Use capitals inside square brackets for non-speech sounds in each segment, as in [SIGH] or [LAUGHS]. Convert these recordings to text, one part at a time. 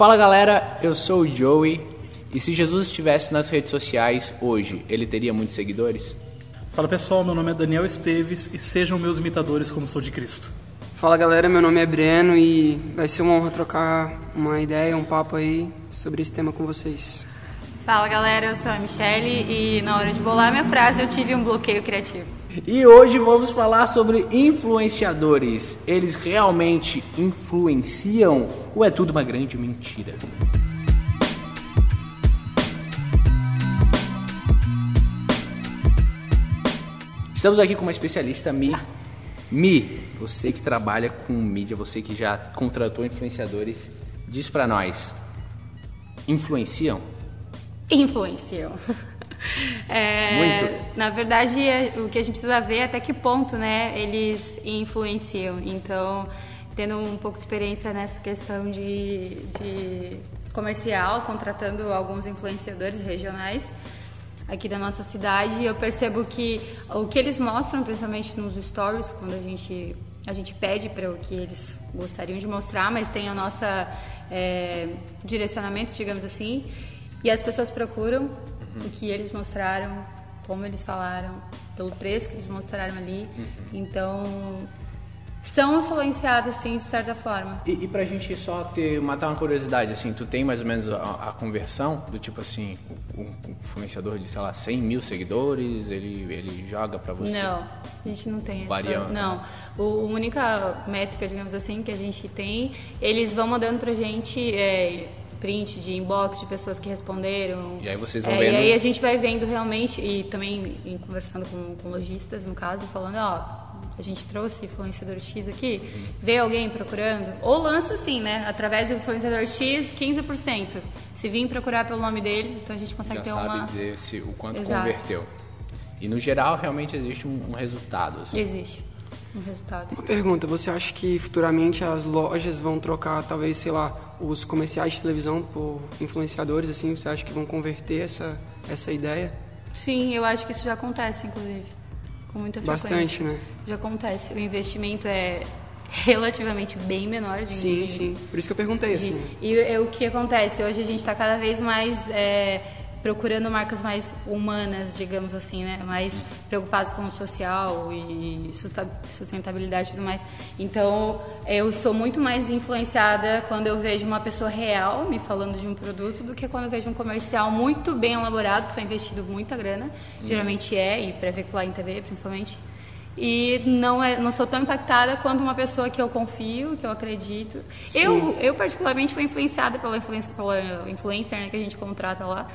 Fala galera, eu sou o Joey. E se Jesus estivesse nas redes sociais hoje, ele teria muitos seguidores? Fala pessoal, meu nome é Daniel Esteves e sejam meus imitadores como sou de Cristo. Fala galera, meu nome é Breno e vai ser uma honra trocar uma ideia, um papo aí sobre esse tema com vocês. Fala galera, eu sou a Michelle e na hora de bolar minha frase eu tive um bloqueio criativo. E hoje vamos falar sobre influenciadores. Eles realmente influenciam ou é tudo uma grande mentira? Estamos aqui com uma especialista, Mi. Mi, você que trabalha com mídia, você que já contratou influenciadores, diz pra nós: influenciam? Influenciam. [LAUGHS] [LAUGHS] É, Muito. Na verdade, é- o que a gente precisa ver é até que ponto né, eles influenciam. Então, tendo um pouco de experiência nessa questão de, de comercial, contratando alguns influenciadores regionais aqui da nossa cidade, eu percebo que o que eles mostram, principalmente nos stories, quando a gente a gente pede para o que eles gostariam de mostrar, mas tem a nossa é, direcionamento, digamos assim, e as pessoas procuram o que eles mostraram, como eles falaram, pelo preço que eles mostraram ali. Então, são influenciados, sim, de certa forma. E, e pra gente só ter, matar uma curiosidade, assim, tu tem mais ou menos a, a conversão do tipo assim, o, influenciador de, sei lá, 100 mil seguidores, ele, ele joga pra você? Não, a gente não tem essa. Variando. Não. O, a única métrica, digamos assim, que a gente tem, eles vão mandando pra gente é, print de inbox de pessoas que responderam. E aí vocês vão É, vendo- E aí a gente vai vendo realmente, e também em conversando com, com lojistas, no caso, falando, ó. A gente trouxe influenciador X aqui, Uhum. vê alguém procurando, ou lança assim, né? Através do influenciador X, 15%. Se vir procurar pelo nome dele, então a gente consegue Já ter sabe uma. dizer se, o quanto Exato. converteu. E no geral, realmente existe um, um resultado. assim. Existe um resultado. Uma pergunta, você acha que futuramente as lojas vão trocar, talvez, sei lá, os comerciais de televisão por influenciadores, assim? Você acha que vão converter essa, essa ideia? Sim, eu acho que isso já acontece, inclusive. Com muita frequência. Bastante, né? Já acontece. O investimento é relativamente bem menor. De, Sim, de- sim. Por isso que eu perguntei, de- assim. E é o que acontece? Hoje a gente está cada vez mais é, procurando marcas mais humanas, digamos assim, né? Mais preocupadas com o social e sustentabilidade e tudo mais. Então, eu sou muito mais influenciada quando eu vejo uma pessoa real me falando de um produto do que quando eu vejo um comercial muito bem elaborado, que foi investido muita grana. Geralmente é, e para veicular em TV, principalmente. E não, é, não sou tão impactada quanto uma pessoa que eu confio, que eu acredito. Eu, eu, particularmente, fui influenciada pela, influência, pela influencer né, que a gente contrata lá,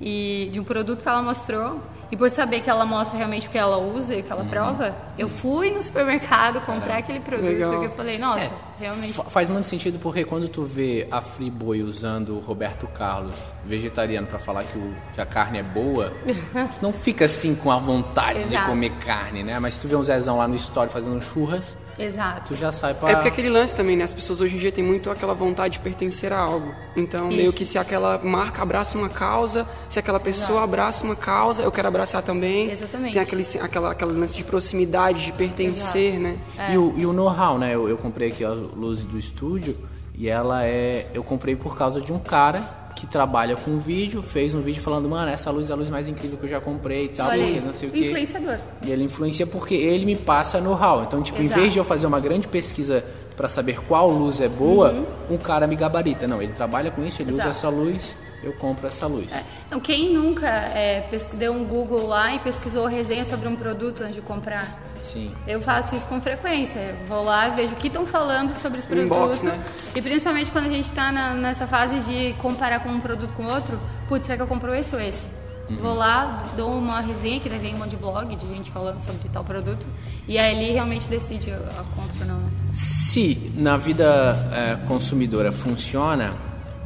e de um produto que ela mostrou. E por saber que ela mostra realmente o que ela usa e o que ela prova, eu fui no supermercado comprar aquele produto. Legal. Que eu falei, nossa, É, realmente. Fa- Faz muito sentido porque quando tu vê a Friboi usando o Roberto Carlos vegetariano pra falar que, o- que a carne é boa, tu [LAUGHS] não fica assim com a vontade de comer carne, né? Mas se tu vê um Zezão lá no story fazendo churras, Exato. tu já sai pra... É porque aquele lance também, né? As pessoas hoje em dia têm muito aquela vontade de pertencer a algo. Então, meio Isso. que se aquela marca abraça uma causa, se aquela pessoa abraça uma causa, eu quero abraçar também. Exatamente. Tem aquele, aquela, aquela lance de proximidade, de pertencer, né? E o, e o know-how, né? Eu, eu comprei aqui a luz do estúdio e ela é. Eu comprei por causa de um cara que trabalha com vídeo, fez um vídeo falando, mano, essa luz é a luz mais incrível que eu já comprei e tal, porque não sei o quê. influenciador. E ele influencia porque ele me passa know-how. Então, tipo, em Exato. vez de eu fazer uma grande pesquisa pra saber qual luz é boa, um cara me gabarita. Não, ele trabalha com isso, ele usa Uhum. Exato. essa luz, eu compro essa luz. Então, quem nunca é, deu um Google lá e pesquisou resenha sobre um produto antes de comprar? Sim. Eu faço isso com frequência. Eu vou lá, vejo o que estão falando sobre esse produto. Inbox, né? E principalmente quando a gente está nessa fase de comparar com um produto com outro, putz, será que eu compro esse ou esse? Vou lá, dou uma resenha, que daí vem um monte de blog de gente falando sobre tal produto. E aí ali realmente decide a compra ou não. Se na vida é, consumidora funciona,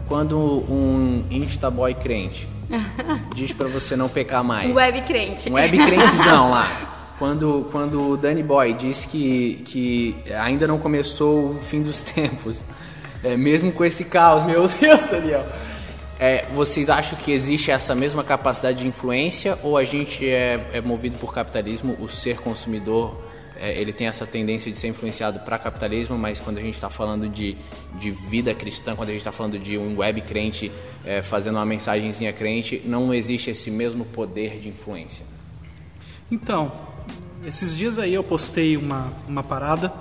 quando um Instaboy crente [LAUGHS] diz pra você não pecar mais. Um web crente. Um web crentezão lá. [LAUGHS] Quando, quando o Danny Boy diz que, que ainda não começou o fim dos [LAUGHS] tempos, é, mesmo com esse caos, meu [LAUGHS] Deus, Daniel. É, vocês acham que existe essa mesma capacidade de influência ou a gente é, é movido por capitalismo, o ser consumidor é, ele tem essa tendência de ser influenciado para capitalismo, mas quando a gente está falando de, de vida cristã, quando a gente está falando de um web crente é, fazendo uma mensagenzinha crente, não existe esse mesmo poder de influência. Então, esses dias aí eu postei uma, uma parada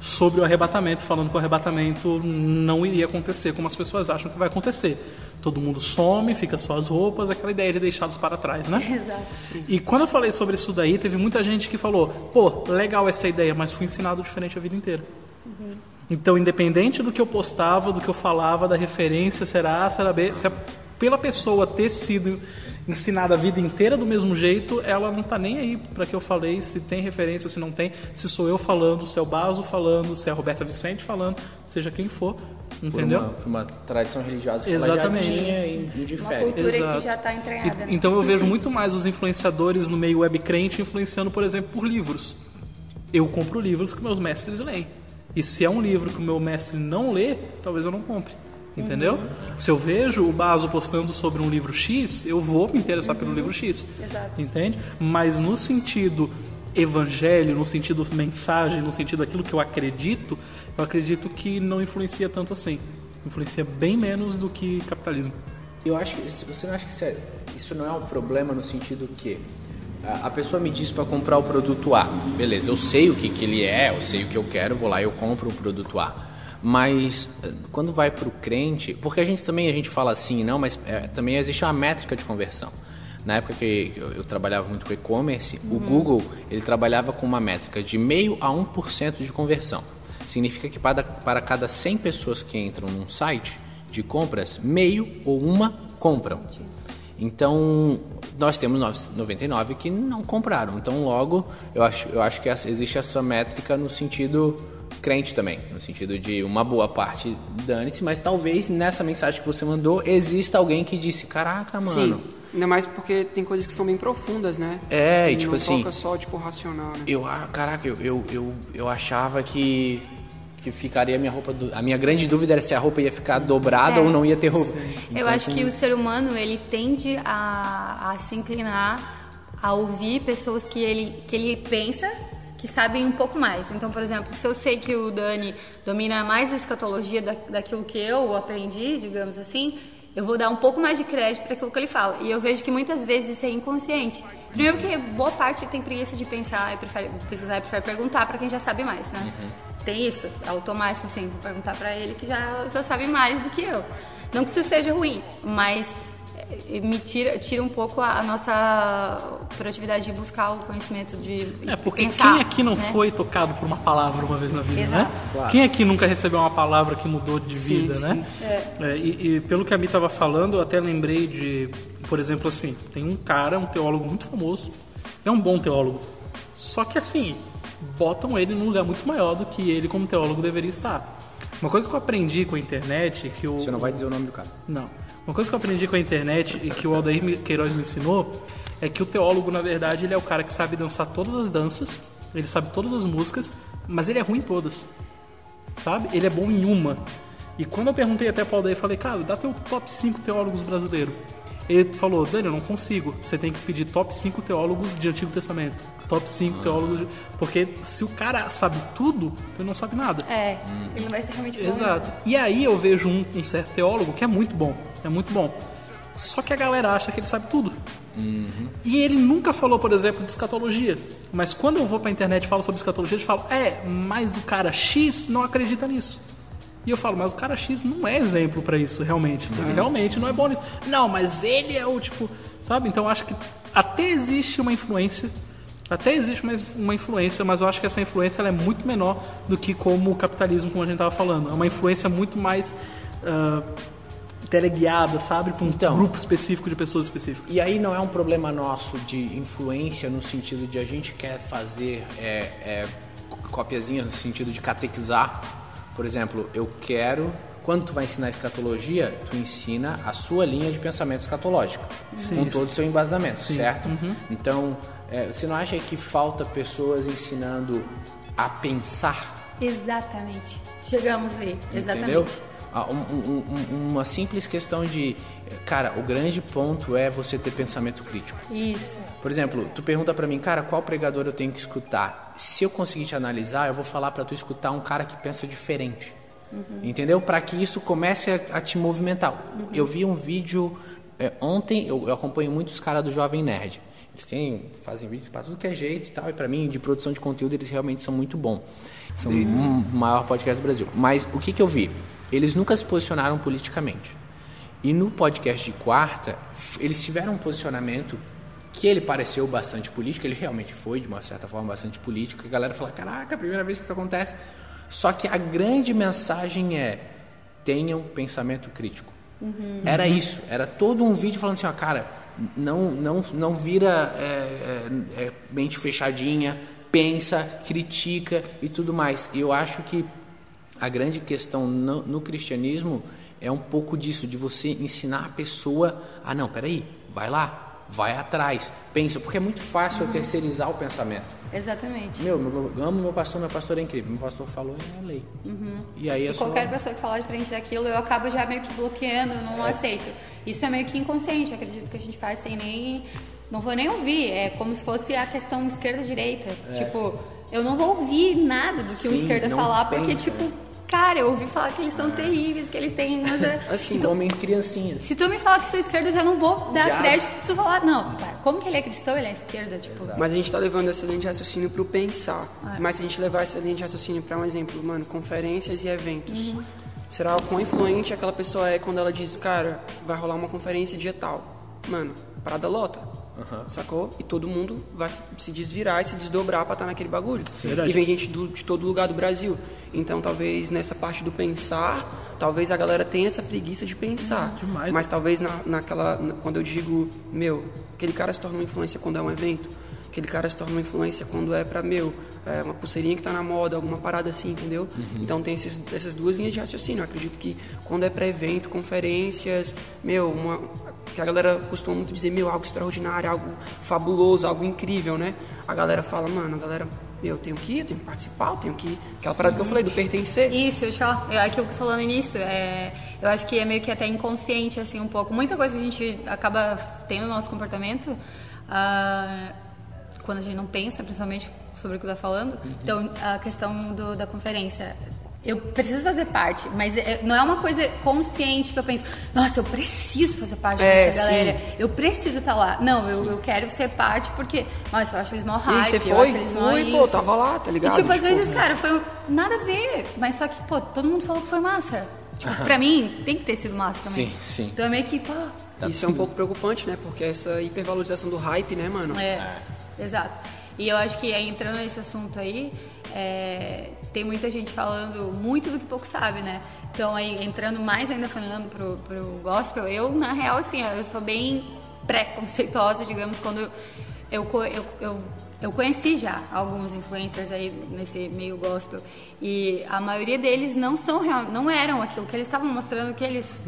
sobre o arrebatamento, falando que o arrebatamento não iria acontecer como as pessoas acham que vai acontecer. Todo mundo some, fica só as roupas, aquela ideia de deixá-los para trás, né? [LAUGHS] Exato. E quando eu falei sobre isso daí, teve muita gente que falou: pô, legal essa ideia, mas fui ensinado diferente a vida inteira. Então, independente do que eu postava, do que eu falava, da referência, será A, será B, se a, pela pessoa ter sido ensinada a vida inteira do mesmo jeito, ela não tá nem aí para que eu falei, se tem referência, se não tem, se sou eu falando, se é o Baso falando, se é a Roberta Vicente falando, seja quem for, entendeu? Por uma, por uma tradição religiosa que Exatamente. ela já tinha e, e Uma cultura Exato. que já está entranhada. E- né? Então eu vejo muito mais os influenciadores no meio web crente influenciando, por exemplo, por livros. Eu compro livros que meus mestres leem. E se é um livro que o meu mestre não lê, talvez eu não compre. Entendeu? Se eu vejo o Baso postando sobre um livro X, eu vou me interessar pelo livro X. Exato. Entende? Mas no sentido evangelho, no sentido mensagem, no sentido daquilo que eu acredito, eu acredito que não influencia tanto assim. Influencia bem menos do que capitalismo. Eu acho que você não acha que isso, é- isso não é um problema no sentido que a, a pessoa me diz para comprar o produto A, beleza? Eu sei o que, que ele é, eu sei o que eu quero, vou lá e eu compro o produto A. Mas eh, quando vai para o crente, porque a gente também a gente fala assim, não, mas eh, também existe uma métrica de conversão. Na época que eu, eu trabalhava muito com e-commerce, o Google ele trabalhava com uma métrica de meio a 1% de conversão. Significa que para, para cada 100 pessoas que entram num site de compras, meio ou uma compram. Então, nós temos 99 que não compraram. Então, logo, eu acho, eu acho que existe essa métrica no sentido crente também, no sentido de uma boa parte dane-se, mas talvez nessa mensagem que você mandou exista alguém que disse: Caraca, mano. Sim. Ainda mais porque tem coisas que são bem profundas, né? É, e tipo não assim- toca só, tipo, racional, né? Eu, ah, caraca, eu, eu, eu, eu achava que, que ficaria a minha roupa. do- a minha grande dúvida era se a roupa ia ficar dobrada É. ou não ia ter roupa. Eu Então, acho assim, que o ser humano ele tende a, a se inclinar a ouvir pessoas que ele, que ele pensa que sabem um pouco mais. Então, por exemplo, se eu sei que o Dani domina mais a escatologia da, daquilo que eu aprendi, digamos assim, eu vou dar um pouco mais de crédito para aquilo que ele fala. E eu vejo que muitas vezes isso é inconsciente. Primeiro porque boa parte tem preguiça de pensar e prefere pesquisar e prefere perguntar para quem já sabe mais, né? Tem isso, é automático, assim, vou perguntar para ele que já, já sabe mais do que eu. Não que isso seja ruim, mas me tira, tira um pouco a, a nossa proatividade de buscar o conhecimento de É, porque pensar, quem aqui não né? foi tocado por uma palavra uma vez na vida, Exato. né? Claro. Quem aqui nunca recebeu uma palavra que mudou de Sim, vida, sim. né? É, e, e pelo que a Mi estava falando, eu até lembrei de, por exemplo, assim, tem um cara, um teólogo muito famoso, é um bom teólogo, só que assim, botam ele num lugar muito maior do que ele como teólogo deveria estar. Uma coisa que eu aprendi com a internet, que o, Você não vai dizer o nome do cara. não. Uma coisa que eu aprendi com a internet e que o Aldair Queiroz me ensinou é que o teólogo, na verdade, ele é o cara que sabe dançar todas as danças, ele sabe todas as músicas, mas ele é ruim em todas. Sabe? Ele é bom em uma. E quando eu perguntei até pro Aldair, falei, cara, dá teu top 5 teólogos brasileiros. Ele falou, Dani, eu não consigo. Você tem que pedir top 5 teólogos de Antigo Testamento. Top 5 teólogos de... Porque se o cara sabe tudo, ele não sabe nada. É, ele não vai ser realmente bom. Exato. E aí eu vejo um, um certo teólogo que é muito bom, é muito bom. Só que a galera acha que ele sabe tudo. E ele nunca falou, por exemplo, de escatologia. Mas quando eu vou pra internet e falo sobre escatologia, eles falam, é, mas o cara X não acredita nisso. E eu falo, mas o cara X não é exemplo pra isso, realmente. Ele realmente não é bom nisso. Não, mas ele é o tipo. Sabe? Então eu acho que até existe uma influência. Até existe uma, uma influência, mas eu acho que essa influência é muito menor do que como o capitalismo, como a gente estava falando. É uma influência muito mais ah, teleguiada, sabe? Para um Então. grupo específico de pessoas específicas. E aí não é um problema nosso de influência no sentido de a gente quer fazer é, é, copiazinhas no sentido de catequizar. Por exemplo, eu quero. Quando tu vai ensinar escatologia, tu ensina a sua linha de pensamento escatológico, Sim, com todo o seu embasamento, Sim. certo? Uhum. Então, é, você não acha que falta pessoas ensinando a pensar? Exatamente. Chegamos aí, exatamente. Entendeu? Ah, um- um- um- uma simples questão de, cara, o grande ponto é você ter pensamento crítico. Isso. Por exemplo, tu pergunta pra mim, cara, qual pregador eu tenho que escutar? Se eu conseguir te analisar, eu vou falar pra tu escutar um cara que pensa diferente. Entendeu? Pra que isso comece a, a te movimentar. Eu vi um vídeo é, ontem, eu, eu acompanho muitos caras do Jovem Nerd. Eles têm, fazem vídeos pra tudo que é jeito e tal, e pra mim, de produção de conteúdo, eles realmente são muito bons. São o maior podcast do Brasil. Mas o que, que eu vi? Eles nunca se posicionaram politicamente. E no podcast de quarta, eles tiveram um posicionamento que ele pareceu bastante político, ele realmente foi, de uma certa forma, bastante político. A galera fala: caraca, a primeira vez que isso acontece. Só que a grande mensagem é: tenham pensamento crítico. Era isso, era todo um vídeo falando assim: ó, cara, não, não, não vira é, é, é, mente fechadinha, pensa, critica e tudo mais. E eu acho que a grande questão no, no cristianismo é um pouco disso, de você ensinar a pessoa a não, peraí, vai lá, vai atrás, pensa, porque é muito fácil eu terceirizar o pensamento. Exatamente. Meu, meu, eu amo meu pastor, meu pastor é incrível, meu pastor falou é a lei. E aí é E só... qualquer pessoa que falar diferente daquilo, eu acabo já meio que bloqueando, não aceito. Isso é meio que inconsciente, acredito que a gente faz sem nem. Não vou nem ouvir. É como se fosse a questão esquerda-direita. Tipo, eu não vou ouvir nada do que o É. Sim, esquerda não falar, porque, pensa, tipo, cara, eu ouvi falar que eles são terríveis, que eles têm. Assim, Homem criancinha. se tu me falar que sou esquerda, eu já não vou dar Já. crédito tu falar, não, cara, como que ele é cristão, ele é esquerda, tipo. Mas a gente tá levando essa linha de raciocínio pro pensar. É. Mas se a gente levar essa linha de raciocínio para um exemplo, mano, conferências e eventos. Será o quão influente aquela pessoa é quando ela diz, cara, vai rolar uma conferência dia tal. Mano, parada lota. Sacou? E todo mundo vai se desvirar e se desdobrar pra estar naquele bagulho. Verdade. E vem gente do- de todo lugar do Brasil. Então, talvez nessa parte do pensar, talvez a galera tenha essa preguiça de pensar. Demais. Mas talvez na, naquela. na- quando eu digo, meu, aquele cara se torna uma influência quando é um evento, aquele cara se torna uma influência quando é pra, meu, é uma pulseirinha que tá na moda, alguma parada assim, entendeu? Então tem esses, essas duas linhas de raciocínio. Eu acredito que quando é pra evento, conferências, meu, uma. Que a galera costuma muito dizer, meu, algo extraordinário, algo fabuloso, algo incrível, né? A galera fala, mano, a galera, meu, eu tenho que ir, eu tenho que participar, eu tenho que ir. Aquela parada que eu falei, do pertencer. Isso, eu te falar, é aquilo que eu tô falando no início, é, eu acho que é meio que até inconsciente, assim, um pouco. Muita coisa que a gente acaba tendo no nosso comportamento, ah, quando a gente não pensa, principalmente, sobre o que tá falando. Então, a questão do- da conferência, eu preciso fazer parte, mas é- não é uma coisa consciente que eu penso, nossa, eu preciso fazer parte É, dessa galera, sim. eu preciso estar lá. Não, eu, eu quero ser parte porque, nossa, eu acho eles mó E hype, você eu foi? acho eles mó Fui, pô, tava lá, tá ligado? E tipo, às Tipo, vezes, cara, foi nada a ver, mas só que, pô, todo mundo falou que foi massa. Tipo, pra mim, tem que ter sido massa também. Sim, sim. Então é meio que, pô, Isso é um pouco preocupante, né? Porque essa hipervalorização do hype, né, mano? é, exato. E eu acho que aí, entrando nesse assunto aí, é, tem muita gente falando muito do que pouco sabe, né? Então aí, entrando mais ainda falando pro, pro gospel, eu, na real, assim, eu sou bem pré-conceituosa, digamos, quando eu, eu, eu, eu, eu conheci já alguns influencers aí nesse meio gospel. E a maioria deles não são real, não eram aquilo que eles estavam mostrando que eles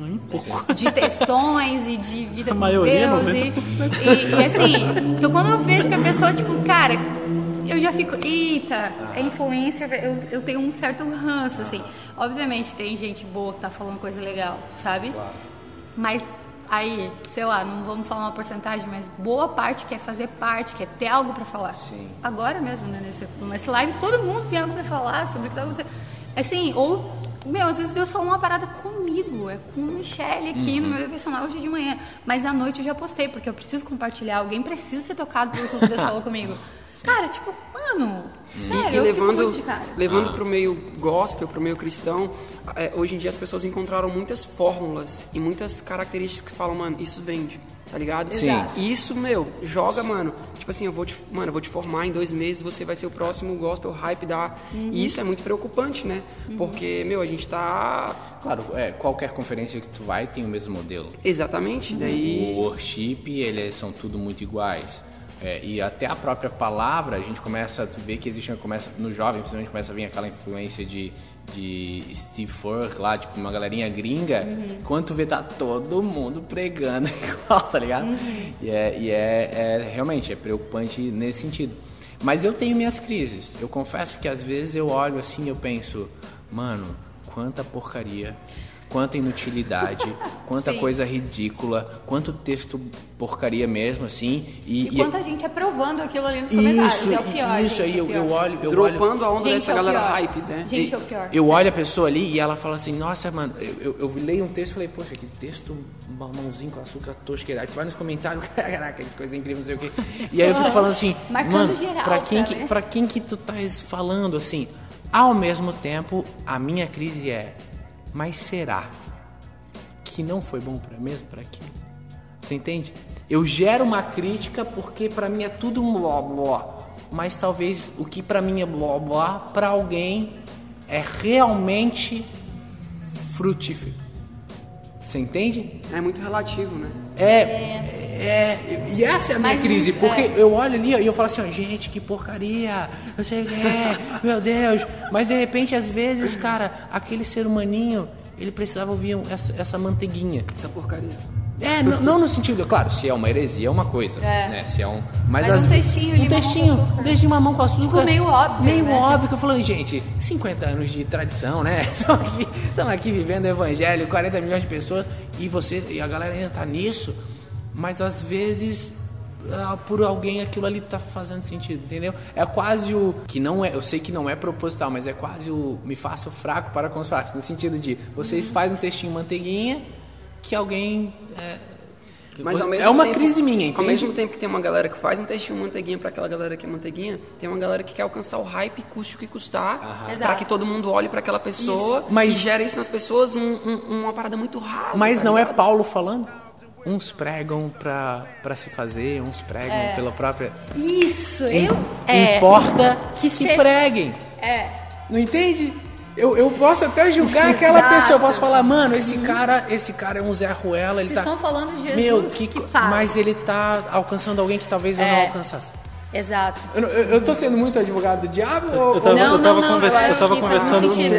de textões e de vida A com Deus e, e, e assim, então quando eu vejo que a pessoa tipo, cara, eu já fico, eita, é influencer, eu, eu tenho um certo ranço assim. Obviamente tem gente boa que tá falando coisa legal, sabe? Mas aí, sei lá, não vamos falar uma porcentagem, mas boa parte quer fazer parte, quer ter algo pra falar. Sim. Agora mesmo, né, nesse, nesse live, todo mundo tem algo pra falar sobre o que tá acontecendo. Assim, ou, meu, às vezes Deus falou uma parada comigo, é com o Michelle aqui no meu devocional hoje de manhã. Mas à noite eu já postei, porque eu preciso compartilhar, alguém precisa ser tocado pelo que Deus falou comigo. Cara, tipo, mano, sério, E eu fico levando, muito de cara. levando pro meio gospel, pro meio cristão, é, hoje em dia as pessoas encontraram muitas fórmulas e muitas características que falam, mano, isso vende, tá ligado? Sim. Exato. E isso, meu, joga, mano. Tipo assim, eu vou te, mano, eu vou te formar em dois meses, você vai ser o próximo gospel hype da. E isso é muito preocupante, né? Porque, meu, a gente tá. Claro, é, qualquer conferência que tu vai tem o mesmo modelo. Exatamente, O daí. worship, eles são tudo muito iguais. É, e até a própria palavra, a gente começa a ver que existe, começa, no jovem, principalmente começa a vir aquela influência de, de Steve Furk lá, tipo, uma galerinha gringa. Quando tu vê, tá todo mundo pregando [LAUGHS] igual, tá ligado? E, é, e é, é, realmente, é preocupante nesse sentido. Mas eu tenho minhas crises. Eu confesso que às vezes eu olho assim e eu penso, mano, quanta porcaria quanta inutilidade, quanta Sim. coisa ridícula, quanto texto porcaria mesmo, assim. E, E quanta gente aprovando aquilo ali nos comentários. isso, é o pior. isso gente, aí é o eu, pior. eu olho, eu olho, Dropando a onda Gente, dessa é galera pior. hype, né? Gente, e- é o pior. Eu olho a pessoa ali e ela fala assim, nossa, mano, eu, eu, eu leio um texto e falei, poxa, que texto mamãozinho com açúcar tosqueira. Aí tu vai nos comentários, [LAUGHS] caraca, que coisa incrível, não sei o quê. E aí eu fico falando assim, Marcando mano, geral, pra quem, cara, que, né? pra quem que tu estás falando assim? Ao mesmo tempo, a minha crise é, mas será que não foi bom pra mesmo para aquilo? Você entende? Eu gero uma crítica porque pra mim é tudo um blá blá, mas talvez o que pra mim é blá blá, pra alguém é realmente frutífero. Você entende? É muito relativo, né? É, é, e essa é a minha Mas crise, muito- porque é. eu olho ali e eu falo assim, ó, gente, que porcaria, eu sei que é, [LAUGHS] meu Deus, mas de repente, às vezes, cara, aquele ser humaninho, ele precisava ouvir essa, essa manteiguinha. Essa porcaria. É, n- não no sentido, claro, se é uma heresia é uma coisa, É. né? Se é um, mas, Mas um às- textinho um textinho, um textinho mamão com açúcar, Tipo, meio óbvio, meio né? óbvio que eu falo, gente, 50 anos de tradição, né? [LAUGHS] Estamos aqui, estamos aqui vivendo o evangelho, 40 milhões de pessoas e você e a galera ainda tá nisso, mas às vezes ah, por alguém aquilo ali tá fazendo sentido, entendeu? É quase o que não é, eu sei que não é proposital, mas é quase o me faço fraco para com os fracos, no sentido de vocês fazem um textinho manteiguinha que alguém é, Mas ao é mesmo uma tempo- crise minha, Ao entende? mesmo tempo que tem uma galera que faz um textinho manteiguinha pra aquela galera que é manteiguinha, tem uma galera que quer alcançar o hype, custe o que custar, pra Exato. que todo mundo olhe pra aquela pessoa Mas- e gera isso nas pessoas um- um- uma parada muito rasa. Mas tá não é ligado? Paulo falando? Uns pregam pra, pra se fazer, uns pregam pela própria. Isso, Im- eu. É, Importa que que, seja- preguem. é. Não entende? Eu, eu posso até julgar aquela Exato. pessoa, eu posso falar, mano, esse cara, esse cara é um Zé Ruela, ele Vocês tá. estão falando de Jesus Meu, que, que, fala. mas ele tá alcançando alguém que talvez eu não É. alcançasse. Exato. Eu, eu, eu tô sendo muito advogado do diabo ou. Eu tava, Não, eu tava, não, não, eu tava conversando com. sentido.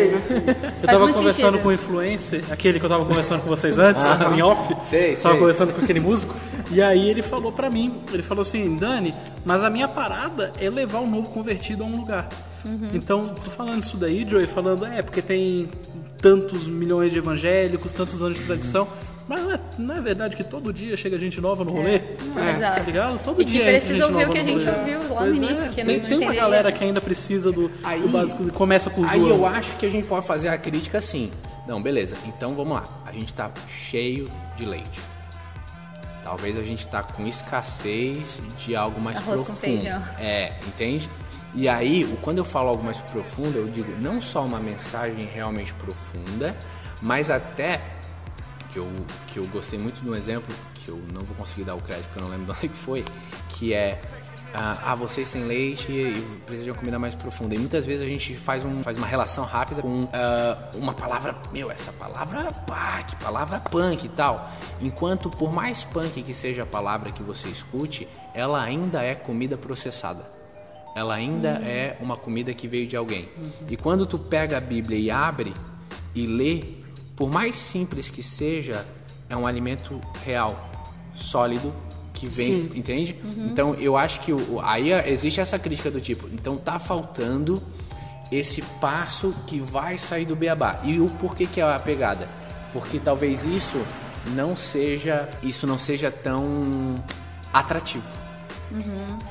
Eu tava conversando com o influencer, aquele que eu tava conversando com vocês antes, em off. Ah. Sei, tava sei. conversando com aquele músico. E aí ele falou pra mim, ele falou assim, Dani, mas a minha parada é levar o novo convertido a um lugar. Uhum. Então, tô falando isso daí, Joey, falando, é, porque tem tantos milhões de evangélicos, tantos anos de tradição. Mas não é, não é verdade que todo dia chega gente nova no rolê? Não, É, exato. Tá ligado? Todo E dia precisa entra gente ouvir o nova que a gente rolê. ouviu lá no Pois início, é, que não- tem, não tem uma galera que ainda precisa do, Aí- do básico, que começa com o Aí João. eu acho que a gente pode fazer a crítica assim. Não, beleza. Então vamos lá. A gente tá cheio de leite. Talvez a gente tá com escassez de algo mais Arroz com profundo. feijão. É, entende? E aí, quando eu falo algo mais profundo, eu digo não só uma mensagem realmente profunda, mas até que eu, que eu gostei muito de um exemplo que eu não vou conseguir dar o crédito porque eu não lembro [LAUGHS] de onde que foi, que é ah, ah, vocês têm leite e precisam de uma comida mais profunda. E muitas vezes a gente faz, um, faz uma relação rápida com ah, uma palavra, meu, essa palavra, pá, que palavra punk e tal. Enquanto por mais punk que seja a palavra que você escute, ela ainda é comida processada ela ainda é uma comida que veio de alguém. E quando tu pega a Bíblia e abre e lê, por mais simples que seja, é um alimento real, sólido, que vem, Sim. entende? Então eu acho que o, aí existe essa crítica do tipo, então tá faltando esse passo que vai sair do beabá. E o porquê que é a pegada? Porque talvez isso não seja, isso não seja tão atrativo.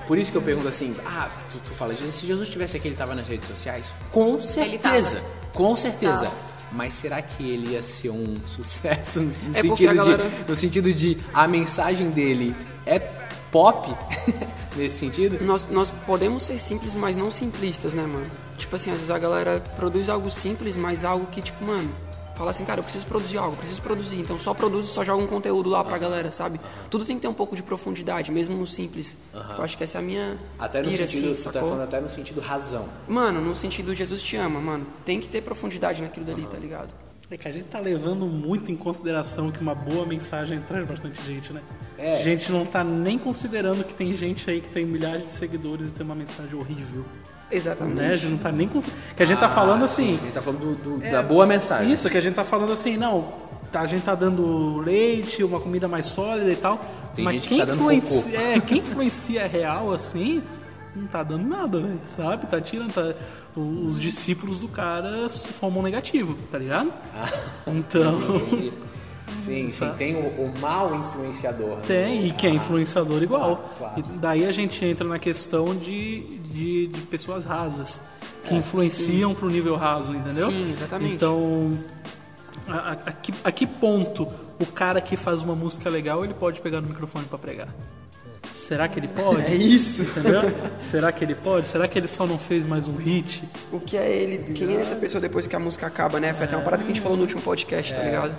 Por isso que eu pergunto assim, ah, tu, tu fala, se Jesus tivesse aqui, ele tava nas redes sociais? Com certeza, com certeza. Mas será que ele ia ser um [LAUGHS] sucesso no, É sentido, galera- de, no sentido de a mensagem dele é pop [LAUGHS] nesse sentido? Nós, nós podemos ser simples, mas não simplistas, né, mano? Tipo assim, às vezes a galera produz algo simples, mas algo que, tipo, mano, fala assim, cara, eu preciso produzir algo, eu preciso produzir. Então só produz e só joga um conteúdo lá pra galera, sabe? Tudo tem que ter um pouco de profundidade, mesmo no simples. Eu acho que essa é a minha Até no pira, sentido, assim, tu tá falando até no sentido razão. Mano, no sentido Jesus te ama, mano. Tem que ter profundidade naquilo dali, tá ligado? É que a gente tá levando muito em consideração que uma boa mensagem traz bastante gente, né? É. A gente não tá nem considerando que tem gente aí que tem milhares de seguidores e tem uma mensagem horrível. Exatamente. Né? A gente não tá nem considerando. Que a gente tá falando assim. A gente tá falando do- do- da boa mensagem. Isso, que a gente tá falando assim, não. tá- a gente tá dando leite, uma comida mais sólida e tal. Tem mas gente que quem tá influencia, é, quem influencia real, assim, não tá dando nada, velho, sabe? Tá tirando, tá, os discípulos do cara são mão negativo, tá ligado? Ah. Então, [LAUGHS] Sim, sim, tem o, o mal influenciador. né? tem, e que é influenciador igual. Claro. E daí a gente entra na questão de, de, de pessoas rasas, que influenciam pro nível raso, entendeu? Sim, exatamente. Então, a, a- a que, a que ponto o cara que faz uma música legal, ele pode pegar no microfone pra pregar? Será que ele pode? É isso. Entendeu? Será que ele pode? Será que ele só não fez mais um hit? O que é ele? Quem é essa pessoa depois que a música acaba, né? Foi até uma parada que a gente falou no último podcast, tá ligado?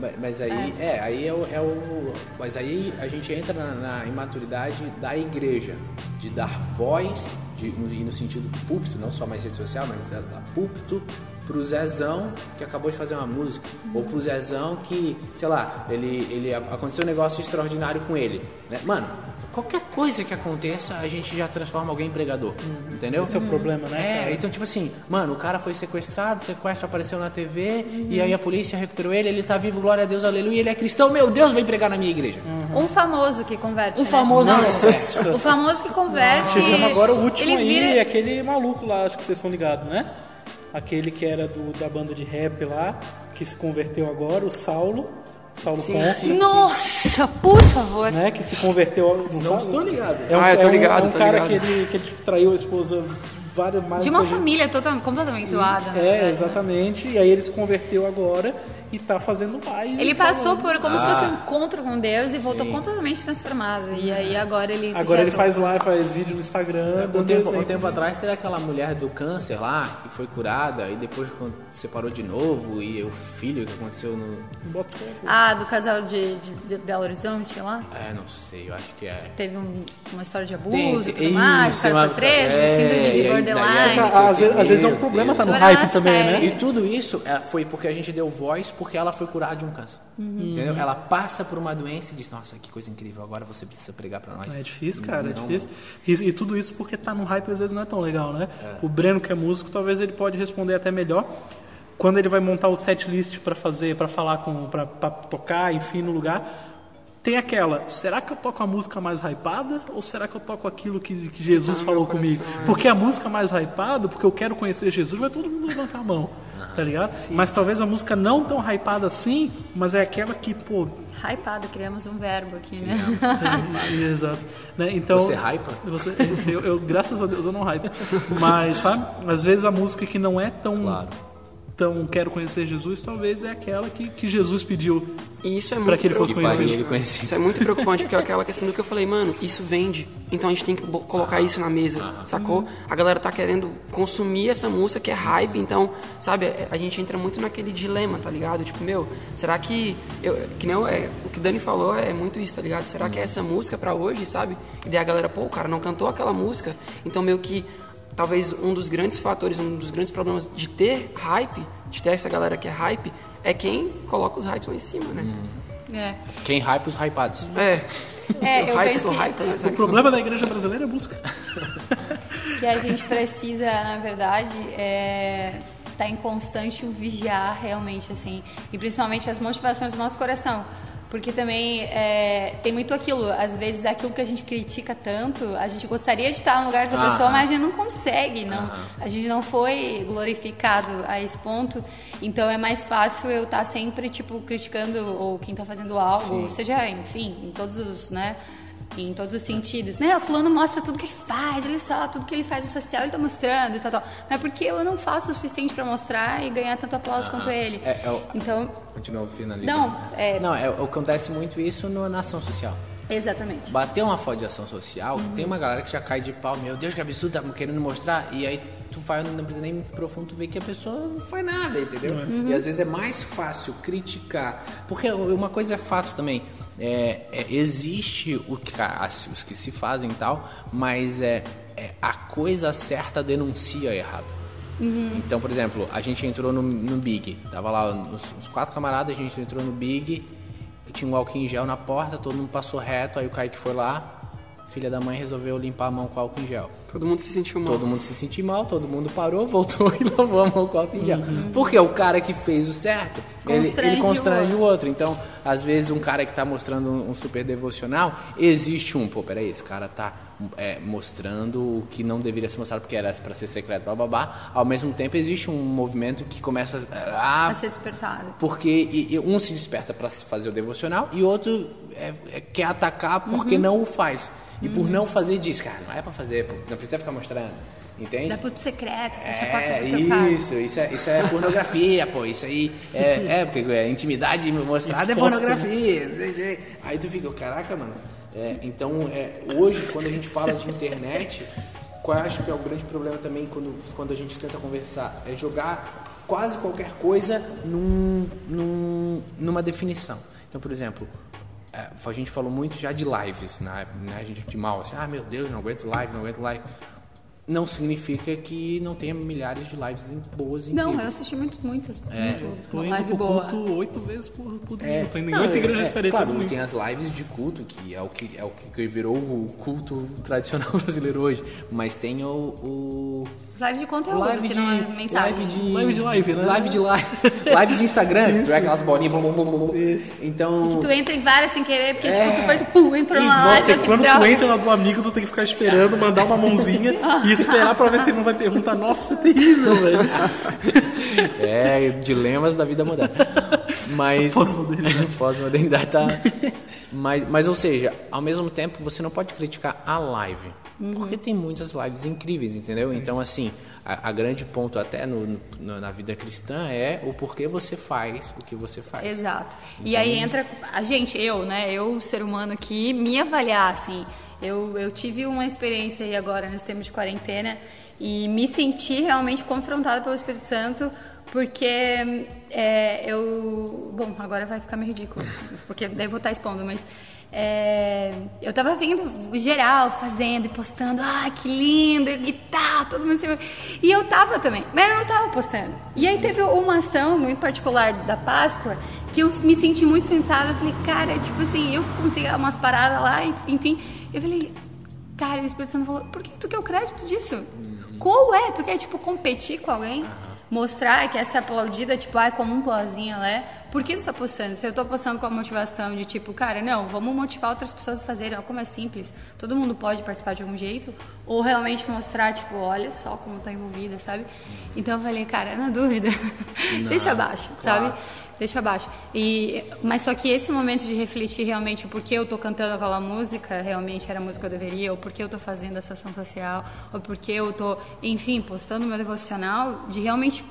Mas, mas aí, é. aí é o, é o- Mas aí a gente entra na, na imaturidade da igreja, de dar voz, de, no, no sentido púlpito, não só mais rede social, mas é dar púlpito pro Zezão que acabou de fazer uma música. Ou pro Zezão que, sei lá, ele, ele aconteceu um negócio extraordinário com ele. Né? Mano, qualquer coisa que aconteça, a gente já transforma alguém em pregador. Entendeu? Esse é o problema, né, É, cara? então tipo assim, mano, o cara foi sequestrado, o sequestro apareceu na TV, e aí a polícia recuperou ele, ele tá vivo, glória a Deus, aleluia, ele é cristão, meu Deus, vem pregar na minha igreja. Uhum. Um famoso que converte. Um né? famoso que Nossa, O famoso que converte. Tivemos agora o último ele aí, vira- aquele maluco lá, acho que vocês estão ligados, né? Aquele que era do, da banda de rap lá, que se converteu agora, o Saulo. Saulo Sim, sim. Nossa, por favor. né? Que se converteu. Não, Não estou ligado. É um, Ah, eu tô é um- ligado, é um tô cara ligado. que ele, que ele traiu a esposa várias mais De uma gente- família total, completamente zoada. na É, verdade. exatamente. E aí ele se converteu agora e tá fazendo live. Ele passou por como se Ah. fosse um encontro com Deus e voltou Sim. completamente transformado. E aí agora ele. Agora ele faz live, faz vídeo no Instagram. Um dando tempo, um tempo atrás teve aquela mulher do câncer lá, que foi curada, e depois quando separou de novo, e o filho que aconteceu no. Ah, do casal de, de, de Belo Horizonte lá. É, não sei, eu acho que é. Teve um- uma história de abuso Tem- e tudo isso, mais. O cara uma- foi preso, é, síndrome de borderline. a- Ah, às, vezes, é um problema tá no hype também, né? E tudo isso é, foi porque a gente deu voz porque ela foi curada de um câncer. Uhum. Entendeu? Ela passa por uma doença e diz, nossa, que coisa incrível, agora você precisa pregar pra nós. É difícil, cara, é Não- difícil. E, e tudo isso porque tá no hype às vezes não é tão legal, né? É. O Breno, que é músico, talvez ele pode responder até melhor. Quando ele vai montar o set list pra fazer, para falar com, pra tocar, enfim, no lugar, tem aquela, será que eu toco a música mais hypada ou será que eu toco aquilo que, que Jesus tá no falou comigo? é. Porque a música mais hypada, porque eu quero conhecer Jesus, vai todo mundo levantar a mão, tá ligado? Mas talvez a música não tão hypada assim, mas é aquela que, pô, Hypado, criamos um verbo aqui, né? [LAUGHS] Exato. Né? Então, Você hypa? você- eu, eu, graças a Deus, eu não hype. Mas, sabe, às vezes a música que não é tão, Claro. Tão quero conhecer Jesus, talvez é aquela que, que Jesus pediu E isso é muito para que ele fosse conhecido. ele conhecer. Isso é muito preocupante, porque é aquela questão do que eu falei, mano, isso vende. Então a gente tem que colocar isso na mesa, sacou? A galera tá querendo consumir essa música que é hype, então, sabe, é- a gente entra muito naquele dilema, tá ligado? Tipo, meu, será que. Eu, que nem eu- é, o que o Dani falou é muito isso, tá ligado? Será que é essa música pra hoje, sabe? E daí a galera, pô, o cara não cantou aquela música, então meio que. Talvez um dos grandes fatores, um dos grandes problemas de ter hype, de ter essa galera que é hype, é quem coloca os hypes lá em cima, né? É. Quem hype os hypados. É. É, [LAUGHS] o eu hype penso do que- hype, né? O problema da igreja brasileira é a música. [LAUGHS] que a gente precisa, na verdade, é estar em constante vigiar realmente, assim, e principalmente as motivações do nosso coração. Porque também é, tem muito aquilo, às vezes daquilo que a gente critica tanto, a gente gostaria de estar no lugar dessa Aham. pessoa, mas a gente não consegue, não. A gente não foi glorificado a esse ponto. Então é mais fácil eu estar sempre, tipo, criticando ou quem está fazendo algo, seja, enfim, em todos os, né? Em todos os sentidos, né? O fulano mostra tudo que ele faz, olha só, tudo que ele faz no social ele tá mostrando e tal, tal. Mas porque eu não faço o suficiente para mostrar e ganhar tanto aplauso quanto ele. É, é o- Então, Continua finalizando. Não, é- Não, é, acontece muito isso no- na ação social. exatamente. Bateu uma foto de ação social, tem uma galera que já cai de pau, meu Deus, que absurdo, tá querendo mostrar, e aí tu vai, não precisa nem profundo, tu vê que a pessoa não faz nada, entendeu? E às vezes é mais fácil criticar, porque uma coisa é fato também, é, é, existe o que, as- os que se fazem e tal, mas é, é a coisa certa denuncia errado. Então, por exemplo, a gente entrou no, no Big, tava lá os, os quatro camaradas, a gente entrou no Big, tinha um álcool em gel na porta, todo mundo passou reto, aí o Kaique foi lá, filha da mãe resolveu limpar a mão com álcool em gel. Todo mundo se sentiu mal. Todo mundo se sentiu mal, todo mundo parou, [LAUGHS] voltou e lavou a mão com álcool em gel. Porque o cara que fez o certo, ele, Constrange ele o constrange o outro. Então, às vezes, um cara que tá mostrando um, um super devocional, existe um, pô, peraí, esse cara tá é, mostrando o que não deveria ser mostrado porque era para ser secreto, bababá. Ao mesmo tempo, existe um movimento que começa a A ser despertado. porque e- e um se desperta para fazer o devocional e outro é- é- quer atacar porque Uhum. não o faz. E por não fazer diz, cara, não é pra fazer, não precisa ficar mostrando. Entende? Dá puto secreto, fecha a porta É, do teu carro. isso, isso é, isso é pornografia, pô, isso aí é, é porque é intimidade mostrada é Exposta, pornografia. sei o quê. Aí tu fica, caraca, mano. É, então, é, hoje, quando a gente fala de internet, qual eu acho que é o grande problema também quando, quando a gente tenta conversar? É jogar quase qualquer coisa num, num, numa definição. Então, por exemplo, é, a gente falou muito já de lives, né? né? A gente de mal, assim, ah, meu Deus, não aguento live, não aguento live. Não significa que não tenha milhares de lives em- boas e Não, eu assisti muito, muitas, É. muito. Tô Uma indo live pro boa. culto oito vezes por, por domingo. É, Tô indo em não, oito é- igrejas é, diferentes Claro, tem as lives de culto, que é o que, é o que virou o culto [LAUGHS] tradicional brasileiro hoje. Mas tem o. o Live de conteúdo, live que de, não é mensagem. live de. Live de live, né? Live de live. live de Instagram, que tu é aquelas bolinhas. blum, blum, blum, blum. Então. Que tu entra em várias sem querer, porque É. tipo, tu faz, pum, entrou E na live. você, que quando tu entra na do amigo, tu tem que ficar esperando, mandar uma mãozinha e [LAUGHS] esperar pra ver se ele não vai perguntar. Nossa, é terrível, velho. [LAUGHS] É, dilemas da vida moderna. Mas. [LAUGHS] Pós-modernidade. Pós-modernidade tá. Mas, mas, ou seja, ao mesmo tempo você não pode criticar a live. Porque tem muitas lives incríveis, entendeu? Então, assim, a, a grande ponto até no, no- na vida cristã é o porquê você faz o que você faz. Exato. E aí entra a gente, eu, né? Eu, ser humano aqui, me avaliar, assim. Eu, eu tive uma experiência aí agora nesse tempo de quarentena e me senti realmente confrontada pelo Espírito Santo porque é, eu. Bom, agora vai ficar meio ridículo, porque daí vou estar expondo, mas. É, eu tava vendo geral fazendo e postando, ah, que lindo e tal, todo mundo se... E eu tava também, mas eu não tava postando. E aí teve uma ação muito particular da Páscoa que eu me senti muito tentada. Eu falei, cara, tipo assim, eu consegui umas paradas lá, enfim. Eu falei, cara, o Espírito Santo falou, por que tu quer o crédito disso? Qual é? Tu quer, tipo, competir com alguém? Mostrar que essa é aplaudida, tipo, ai, como um pozinho ela é. Por que tu tá postando? Se eu tô postando com a motivação de tipo, cara, não, vamos motivar outras pessoas a fazerem, olha como é simples, todo mundo pode participar de algum jeito, ou realmente mostrar, tipo, olha só como tá envolvida, sabe? Então eu falei, cara, na dúvida, [LAUGHS] deixa abaixo, sabe? Deixa abaixo. E, mas só que esse momento de refletir realmente o porquê eu tô cantando aquela música, realmente era a música que eu deveria, ou porquê eu tô fazendo essa ação social, ou porquê eu tô, enfim, postando meu devocional, de realmente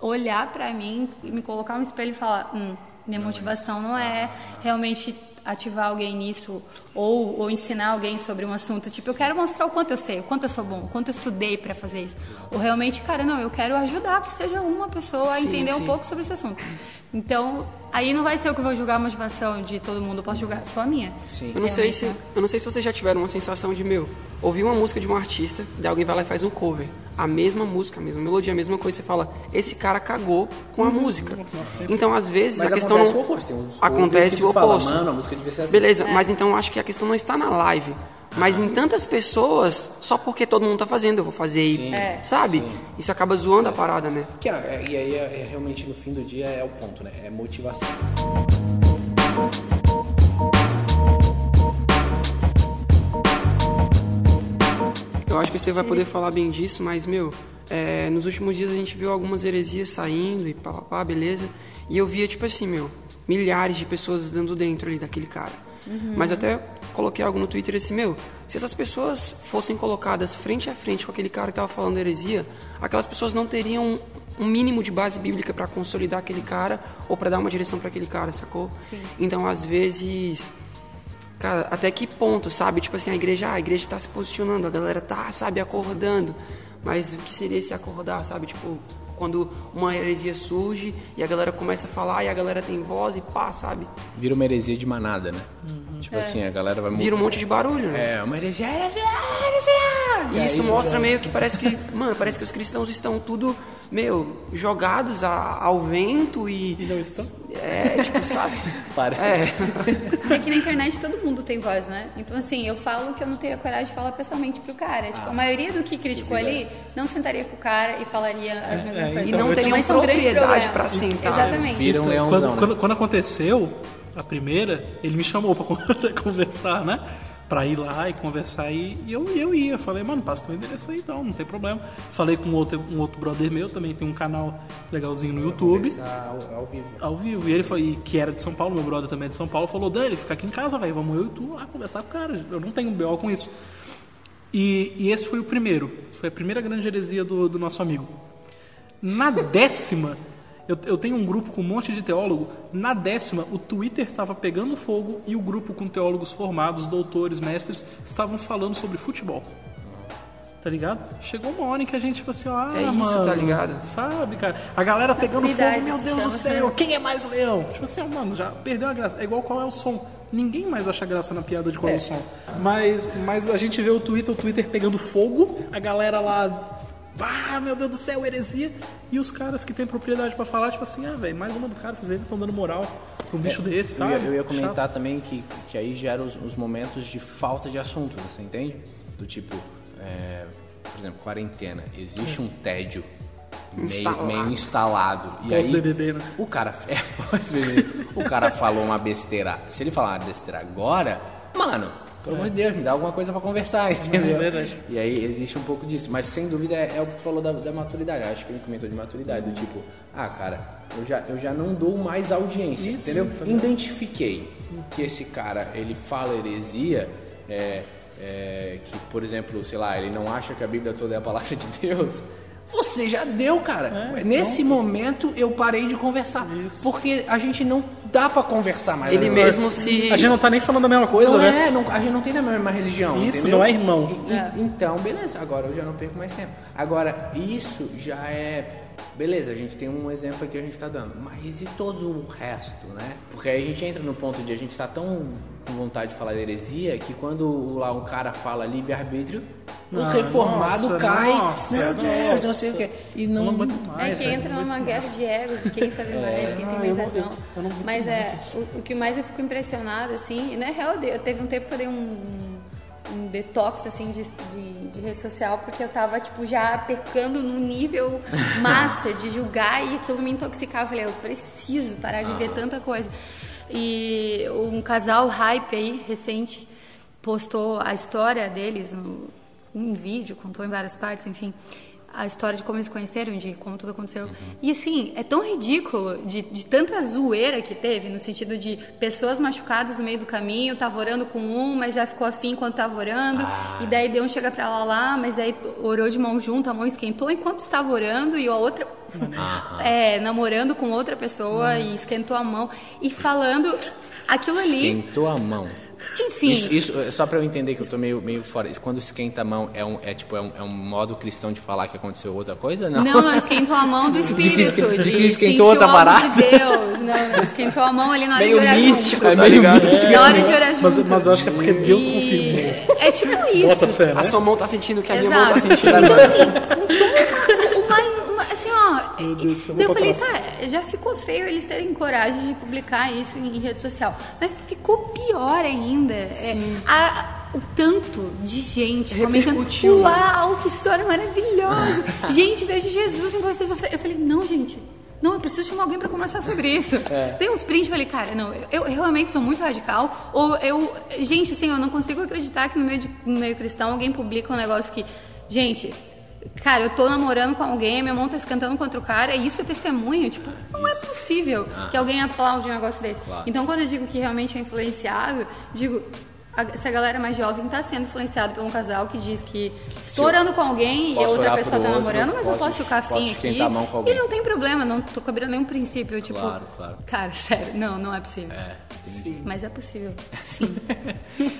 olhar pra mim e me colocar no espelho e falar, hum, minha motivação não é realmente ativar alguém nisso ou, ou ensinar alguém sobre um assunto. Tipo, eu quero mostrar o quanto eu sei, o quanto eu sou bom, o quanto eu estudei pra fazer isso. Ou realmente, cara, não, eu quero ajudar que seja uma pessoa a Sim, entender um sim. pouco sobre esse assunto. Então, aí não vai ser eu que vou julgar a motivação de todo mundo, eu posso julgar só a minha. Sim. Eu não sei se, né? eu não sei se vocês já tiveram uma sensação de meu, ouvir uma música de um artista, daí alguém vai lá e faz um cover, a mesma música, a mesma melodia, a mesma coisa, você fala, esse cara cagou com Uhum. a música. Então, às vezes, Mas a questão acontece não o oposto. Tem uns acontece o tu fala, oposto. Mano, a música devia ser assim. Beleza, mas então acho que a questão não está na live. Mas em tantas pessoas, só porque todo mundo tá fazendo, eu vou fazer e. É. Sabe? Isso acaba zoando a parada, né? Que é- é- e aí, é, é realmente, no fim do dia, é o ponto, né? É motivação. Eu acho que você vai poder falar bem disso, mas, meu, é, nos últimos dias a gente viu algumas heresias saindo e papapá, beleza. E eu via, tipo assim, meu, milhares de pessoas dando dentro ali daquele cara. Mas eu até coloquei algo no Twitter assim, meu, se essas pessoas fossem colocadas frente a frente com aquele cara que tava falando heresia, aquelas pessoas não teriam um mínimo de base bíblica para consolidar aquele cara ou para dar uma direção para aquele cara, sacou? Então, às vezes, Cara, até que ponto, sabe? Tipo assim, a igreja, ah, a igreja tá se posicionando, a galera tá, sabe, acordando. Mas o que seria se acordar, sabe? Tipo, quando uma heresia surge e a galera começa a falar e a galera tem voz e pá, sabe? Vira uma heresia de manada, né? Tipo assim, a galera vai Vira um monte de barulho, né? É, heresia, heresia. E isso aí, mostra meio que parece que, [LAUGHS] mano, parece que os cristãos estão tudo, meu, jogados a- ao vento e. E não estão? É, tipo, sabe? [LAUGHS] Parece. É. [LAUGHS] É que na internet todo mundo tem voz, né? Então, assim, eu falo que eu não teria coragem de falar pessoalmente pro cara. Tipo, a maioria do que criticou ali não sentaria com o cara e falaria as mesmas é, coisas. E não Então, teriam Mas propriedade pra sentar. Exatamente. Vira um leãozão. Quando, né? quando, quando aconteceu a primeira, ele me chamou [LAUGHS] con- conversar, né? Pra ir lá e conversar e, e eu, eu ia. Falei, mano, passa teu endereço aí então, não tem problema. Falei com outro, um outro brother meu, também tem um canal legalzinho no YouTube. Ao, ao vivo. Ao vivo. E ele foi, e que era de São Paulo, meu brother também é de São Paulo, falou, Dani, fica aqui em casa, velho, vamos eu e tu lá conversar com o cara. Eu não tenho BO com isso. E, e esse foi o primeiro. Foi a primeira grande heresia do, do nosso amigo. Na décima, eu, eu tenho um grupo com um monte de teólogo. Na décima, o Twitter estava pegando fogo e o grupo com teólogos formados, doutores, mestres, estavam falando sobre futebol. Tá ligado? Chegou uma hora em que a gente, tipo assim, ó, ah, É isso, mano, tá ligado? Sabe, cara? A galera pegando fogo, meu Deus do céu, quem é mais leão? Tipo assim, ó, mano, já perdeu a graça. É igual qual é o som. Ninguém mais acha graça na piada de qual é, o som. Mas, mas a gente vê o Twitter, o Twitter pegando fogo, a galera lá. Ah, meu Deus do céu, heresia. E os caras que têm propriedade pra falar, tipo assim, ah, velho, mais uma do cara, vocês estão dando moral pra um bicho desse, Eu sabe? ia, eu ia comentar Chato. também que, que aí gera os, os momentos de falta de assunto, você entende? Do tipo, é, por exemplo, quarentena. Existe um tédio meio Instalado. meio instalado. E aí, Pós-BBB, né? o cara, [LAUGHS] é, pós-BBB, o cara falou uma besteira. Se ele falar uma besteira agora, mano, pelo amor de Deus, me dá alguma coisa pra conversar, entendeu? É verdade. E aí existe um pouco disso. Mas sem dúvida é, é o que tu falou da, da maturidade. Acho que ele comentou de maturidade, do tipo, ah, cara, eu já, eu já não dou mais audiência, Isso, entendeu? ligado? Identifiquei que esse cara, ele fala heresia, é, é, que, por exemplo, sei lá, ele não acha que a Bíblia toda é a palavra de Deus. Você já deu, cara. É, Nesse momento eu parei de conversar. Isso. Porque a gente não dá pra conversar mais. Ele agora. mesmo se. A gente não tá nem falando a mesma coisa, não né? é, não- a gente não tem da mesma religião. Isso, entendeu? não é irmão. E- e- Então, beleza, agora eu já não perco mais tempo. Agora, isso já é. Beleza, a gente tem um exemplo aqui que a gente tá dando. Mas e todo o resto, né? Porque aí a gente entra no ponto de a gente tá tão com vontade de falar de heresia que quando lá um cara fala livre-arbítrio, o Ah, reformado nossa, cai. nossa, meu Deus, não sei o nossa. quê. E não. não É mais. que velho, entra numa guerra de egos de quem sabe [LAUGHS] mais, quem Ah, tem mais razão. Mas mais é, o, o que mais eu fico impressionada, assim, e na real, eu teve um tempo que eu dei um, um detox, assim, de, de, de rede social, porque eu tava, tipo, já pecando num nível [LAUGHS] master de julgar e aquilo me intoxicava. Eu falei, eu preciso parar de ver tanta coisa. E um casal hype aí, recente, postou a história deles, um, um vídeo, contou em várias partes, enfim, a história de como eles conheceram, de como tudo aconteceu. E assim, é tão ridículo de, de tanta zoeira que teve, no sentido de pessoas machucadas no meio do caminho, tava orando com um, mas já ficou afim enquanto tava orando, e daí deu um chega pra lá lá, mas aí orou de mão junto, a mão esquentou enquanto estava orando, e a outra. é, namorando com outra pessoa e esquentou a mão, e falando aquilo ali. Esquentou a mão. Enfim. Isso, isso, só pra eu entender que eu tô meio, meio fora. isso Quando esquenta a mão, é um, é, tipo, é um, é um modo cristão de falar que aconteceu outra coisa? Não. Não, não, esquentou a mão do espírito, [LAUGHS] de, de que esquentou outra parada? de Deus. Não, não, esquentou a mão ali na hora Meio de orar místico, junto. É tá meio ligado? místico. Na hora de orar junto. Mas, mas eu acho que é porque Deus E- confirmou. É tipo isso. Fé, né? A sua mão tá sentindo o que a minha mão Exato. tá sentindo. Então, assim, uma, uma- uma- assim, ó. Meu Deus eu vou falei, pra tá, já ficou feio eles terem coragem de publicar isso em, em rede social. Mas ficou pior ainda. É, a- o tanto de gente comentando, né? uau, que história maravilhosa. [LAUGHS] gente, vejo Jesus em vocês. Eu falei- eu não, gente. Não, eu preciso chamar alguém pra conversar sobre isso. Tem uns prints, eu falei, cara, não, eu, eu realmente sou muito radical. Ou eu, gente, assim, eu não consigo acreditar que no meio, de, no meio cristão alguém publica um negócio que, gente, cara, eu tô namorando com alguém, minha mão tá escantando contra o cara, e isso é testemunho. Tipo, não é possível que alguém aplaude um negócio desse. Então, quando eu digo que realmente é influenciado, digo. a- Essa galera mais jovem está sendo influenciado por um casal que diz que estou orando com alguém e a posso outra pessoa está outro, namorando, mas eu posso- posso ficar posso afim aqui. esquentar a mão com alguém. E não tem problema, não tô cobrando nenhum princípio. Tipo, Claro, claro. cara, [LAUGHS] sério, não, não é possível. Mas é possível, [LAUGHS] sim.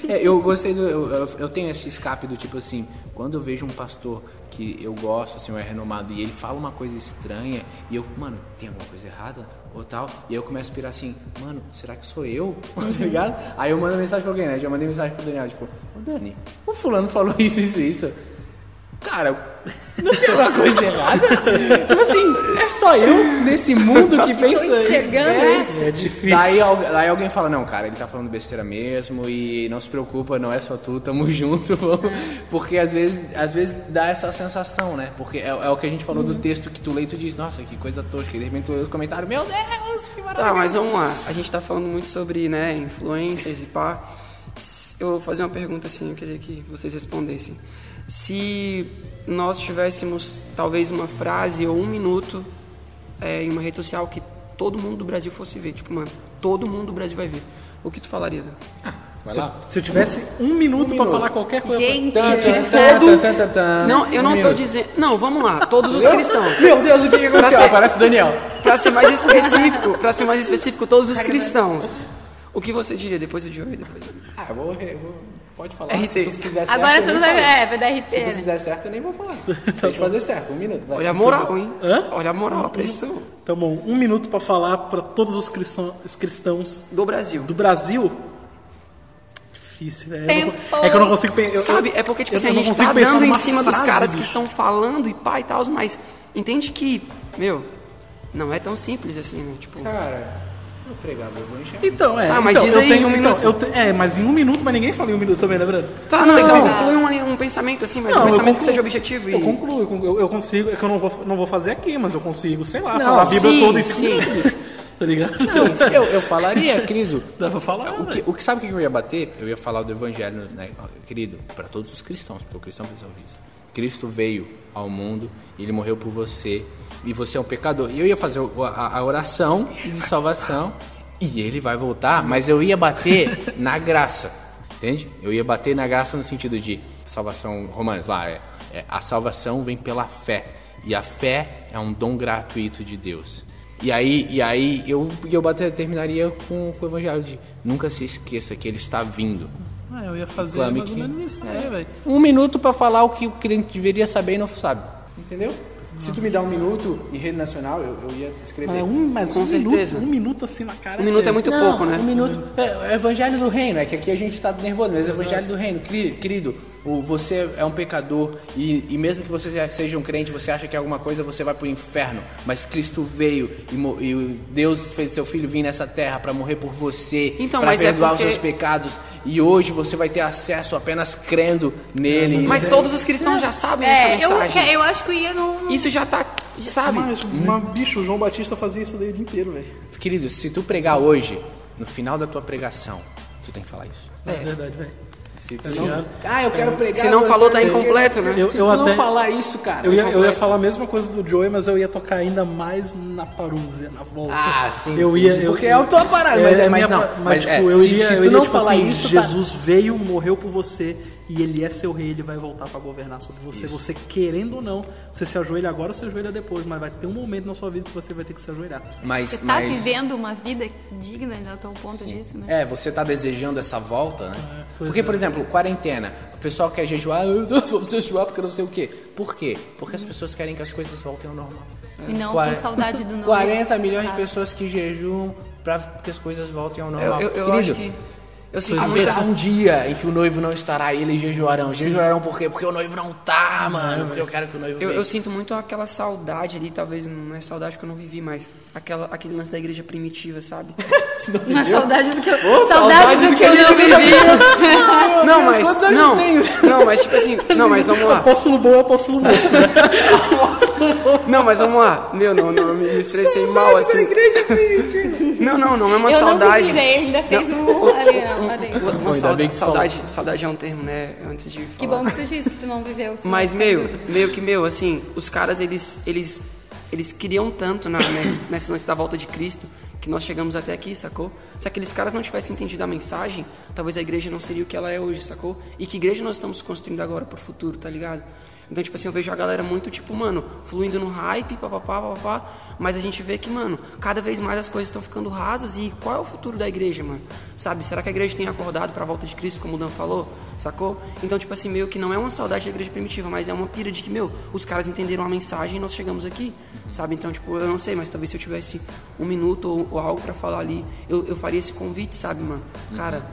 É, eu gostei do. Eu, eu- eu tenho esse escape do tipo assim, quando eu vejo um pastor que eu gosto, assim, é renomado, e ele fala uma coisa estranha, e eu, mano, tem alguma coisa errada? ou tal. E aí eu começo a pirar assim, mano, será que sou eu? [LAUGHS] tá ligado? Aí eu mando mensagem pra alguém, né? Já mandei mensagem pro Daniel, tipo, ô Dani, o fulano falou isso, isso, isso. Cara, não tem uma coisa errada? [LAUGHS] tipo assim, é só eu nesse mundo que [LAUGHS] pensa. enxergando é, isso. É difícil. Daí, daí alguém fala, não, cara, ele tá falando besteira mesmo e não se preocupa, não é só tu, tamo [LAUGHS] junto. vamos." Porque às vezes, às vezes dá essa sensação, né? Porque é, é o que a gente falou do texto que tu lê e tu diz, nossa, que coisa tosca. E de repente tu lê os comentários, meu Deus, que maravilha. Tá, mas vamos lá. A gente tá falando muito sobre, né, influencers e pá. Eu vou fazer uma pergunta assim, eu queria que vocês respondessem. Se nós tivéssemos talvez uma frase ou um minuto é, em uma rede social que todo mundo do Brasil fosse ver, tipo, mano, todo mundo do Brasil vai ver. O que tu falaria, Dan? Vai lá. Se eu tivesse um minuto pra minuto. falar qualquer coisa. Gente, tan, todo-. Não, eu não Um tô minuto. dizendo. Não, vamos lá, todos os cristãos. Meu Deus, o que, Pra aconteceu? ser- Parece o Daniel. Pra ser mais específico, para ser mais específico, todos os cristãos. O que você diria depois do Joey, depois. Ah, eu vou, eu vou- Pode falar. RT. Se tu fizer certo, agora tudo nem vai, é, vai dar RT, Se tu né? fizer certo, eu nem vou falar. [LAUGHS] Tem que fazer certo, um minuto. vai. Olha a moral, hein? Hã? Olha a moral, a pressão Então, bom, um minuto pra falar pra todos os cristão- os cristãos do Brasil. do Brasil. Difícil, é, não- Tempo. é que eu não consigo pensar. Sabe, é porque tipo, assim, a não gente tá pensar dando em cima dos frase, caras que bicho. estão falando e pá e tal, mas entende que, meu, não é tão simples assim, né? Tipo, Cara, eu pregava o evangelho. Então, é. Tá, mas então, diz eu aí, tenho, um então, minuto. eu te- é, mas em um minuto, mas ninguém fala em um minuto também, né, Brando? tá, não, então Não. conclui um, um pensamento assim, mas Não, um eu pensamento que concluo. seja objetivo Eu e... concluo, eu, concluo, eu consigo, é que eu não vou, não vou fazer aqui, mas eu consigo, sei lá, Não, falar a Bíblia sim, toda em cinco sim. minutos. [LAUGHS] Tá ligado? Eu, eu falaria, querido. [LAUGHS] Dá pra falar, O que, o que sabe o que eu ia bater? Eu ia falar do evangelho, né, querido, para todos os cristãos, porque o cristão precisa ouvir isso. Cristo veio ao mundo, ele morreu por você, e você é um pecador. E eu ia fazer a oração de salvação, e ele vai voltar, mas eu ia bater na graça, entende? Eu ia bater na graça no sentido de salvação, Romanos, lá, é, é, a salvação vem pela fé, e a fé é um dom gratuito de Deus. E aí, e aí eu, eu bater, terminaria com, com o evangelho de nunca se esqueça que ele está vindo. Ah, eu ia fazer Clame mais ou menos isso também, velho. Um minuto pra falar o que o crente deveria saber e não sabe. Entendeu? Se tu me dá um minuto em rede nacional, eu, eu ia escrever. Mas um, mas Com um certeza. minuto, um minuto assim na cara. Um minuto é muito Não, pouco, né? Um minuto. É, é evangelho do reino, é que aqui a gente tá nervoso, mas é evangelho do reino. Queri- Querido, o- você é um pecador e, e mesmo que você seja um crente, você acha que é alguma coisa, você vai pro inferno. Mas Cristo veio e, e o Deus fez seu filho vir nessa terra para morrer por você, Então, para é perdoar porque- os seus pecados. E hoje você vai ter acesso apenas crendo nele. Mas todos os cristãos já sabem É, essa eu, mensagem. eu acho que eu ia no... no- Isso já tá, sabe? Mas, mas, bicho, o João Batista fazia isso daí o dia inteiro, velho. Querido, se tu pregar hoje, no final da tua pregação, tu tem que falar isso. É verdade, velho. Se tu não... Ah, eu quero pregar. Se não eu falou, tá incompleto, né? Eu- Se eu tu não até- falar isso, cara. Eu ia, eu ia falar a mesma coisa do Joey, mas eu ia tocar ainda mais na Parousia, na volta. Ah, sim, Eu ia, eu, Porque é a tua parada, mas é- mas minha não, pa- mas Mas, tipo, é, eu se- iria, se eu iria, não tipo falar assim, isso, tá- Jesus veio, morreu por você e ele é seu rei, ele vai voltar pra governar sobre você. Você querendo ou não, você se ajoelha agora ou se ajoelha depois, mas vai ter um momento na sua vida que você vai ter que se ajoelhar. Mas, Você tá mas- vivendo uma vida digna até o ponto disso, né? É, você tá desejando essa volta, né? pois porque, é. por exemplo, quarentena. O pessoal quer jejuar, eu não vou jejuar porque eu não sei o quê. Por quê? Porque as pessoas querem que as coisas voltem ao normal. E não Quar- com saudade do [LAUGHS] novo. 40 milhões de Ah. pessoas que jejuam pra que as coisas voltem ao normal. Eu, eu, eu Querido, acho que. Eu sinto Haverá muita. um dia em que o noivo não estará e eles jejuarão. Jejuarão por quê? Porque o noivo não tá, mano. Porque eu quero que o noivo Eu, eu sinto muito aquela saudade ali, talvez não é saudade porque eu não vivi, mas aquela, aquele lance da igreja primitiva, sabe? [LAUGHS] Uma saudade do que eu, Ô, saudade do que eu não vivi. não, [LAUGHS] mas. Não, eu tenho? [LAUGHS] não, mas tipo assim. Não, mas vamos lá. Apóstolo bom, apóstolo morto. Não, mas vamos lá. Meu, não, não, eu me, expressei mal assim. Não, não, não é uma eu saudade. não vivi, né? Ainda fez um ali, não, Uma ainda saudade, que saudade, saudade é um termo, né? Antes de Que falar. bom que tu disse que tu não viveu. Mas, ficaria- meio que, meu, assim, os caras, eles, eles, eles queriam tanto na, nesse, nesse lance da volta de Cristo que nós chegamos até aqui, sacou? Se aqueles caras não tivessem entendido a mensagem, talvez a igreja não seria o que ela é hoje, sacou? E que igreja nós estamos construindo agora pro futuro, tá ligado? Então, tipo assim, eu vejo a galera muito, tipo, mano, fluindo no hype, papapá, papapá, mas a gente vê que, mano, cada vez mais as coisas estão ficando rasas e qual é o futuro da igreja, mano? Sabe? Será que a igreja tem acordado para a volta de Cristo, como o Dan falou? Sacou? Então, tipo assim, meio que não é uma saudade da igreja primitiva, mas é uma pira de que, meu, os caras entenderam a mensagem e nós chegamos aqui, sabe? Então, tipo, eu não sei, mas talvez se eu tivesse um minuto ou, ou algo para falar ali, eu, eu faria esse convite, sabe, mano? Cara,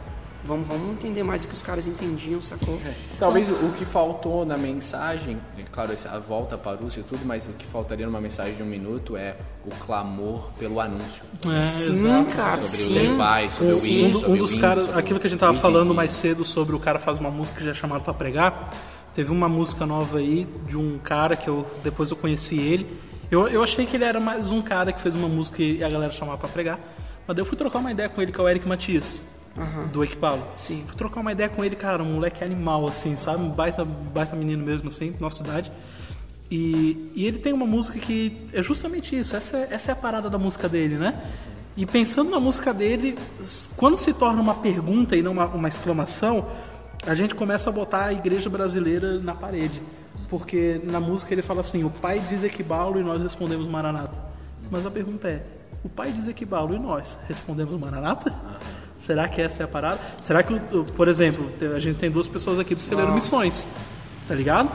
vamos, vamos entender mais o que os caras entendiam, sacou? Talvez o o que faltou na mensagem, é claro, a volta para o e tudo, mas o que faltaria numa mensagem de um minuto é o clamor pelo anúncio. É, Sim, exato. cara, Sobre o sim. Levi, sobre o Um, Win, do- sobre um o dos caras, aquilo que a gente o tava falando mais cedo sobre o cara faz uma música que já é chamado pra pregar. Teve uma música nova aí de um cara que eu depois eu conheci ele. Eu, eu achei que ele era mais um cara que fez uma música e a galera chamava pra pregar. Mas daí eu fui trocar uma ideia com ele, que é o Eric Matias, do Equipalo. Sim. Fui trocar uma ideia com ele, cara, um moleque animal, assim, sabe? Um baita, baita menino mesmo, assim, nossa cidade. E, e ele tem uma música que é justamente isso, essa é, essa é a parada da música dele, né? E pensando na música dele, quando se torna uma pergunta e não uma, uma exclamação, a gente começa a botar a igreja brasileira na parede. Porque na música ele fala assim: o pai diz Equibalo e nós respondemos Maranata. Mas a pergunta é: o pai diz Equibalo e nós respondemos Maranata? Será que essa é a parada? Será que, por exemplo, a gente tem duas pessoas aqui do Celeiro Missões, tá ligado?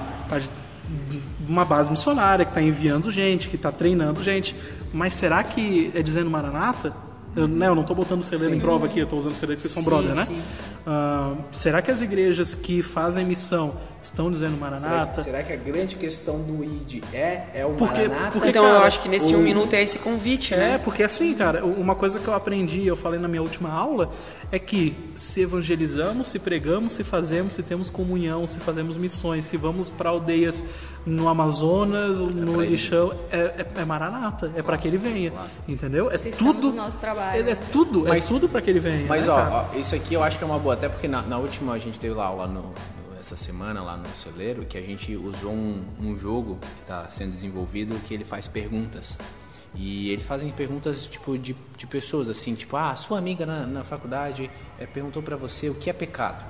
Uma base missionária que está enviando gente, que está treinando gente. Mas será que é dizendo Maranata? Eu, né, eu não estou botando o celeiro em prova aqui, eu estou usando o celeiro porque são Sim, brother, né? sim. Ah, será que as igrejas que fazem missão estão dizendo Será Maranata? que, será que a grande questão do ID é, é o Porque- Maranata? porque, então cara, eu acho que nesse o- um minuto é esse convite, É, né? porque assim, cara, uma coisa que eu aprendi, eu falei na minha última aula, é que se evangelizamos, se pregamos, se fazemos, se temos comunhão, se fazemos missões, se vamos para aldeias no Amazonas, no pra ele. lixão, é, é, é maranata, é para que ele venha, entendeu? É tudo, do nosso trabalho, É, é né? tudo, Mas- é tudo para que ele venha. Mas né, ó, ó, isso aqui eu acho que é uma boa, até porque na, na última a gente teve lá aula no, no- essa semana lá no celeiro que a gente usou um, um jogo que está sendo desenvolvido que ele faz perguntas. E ele fazem perguntas tipo de, de pessoas assim, tipo, ah, sua amiga na, na faculdade eh, perguntou pra você o que é pecado.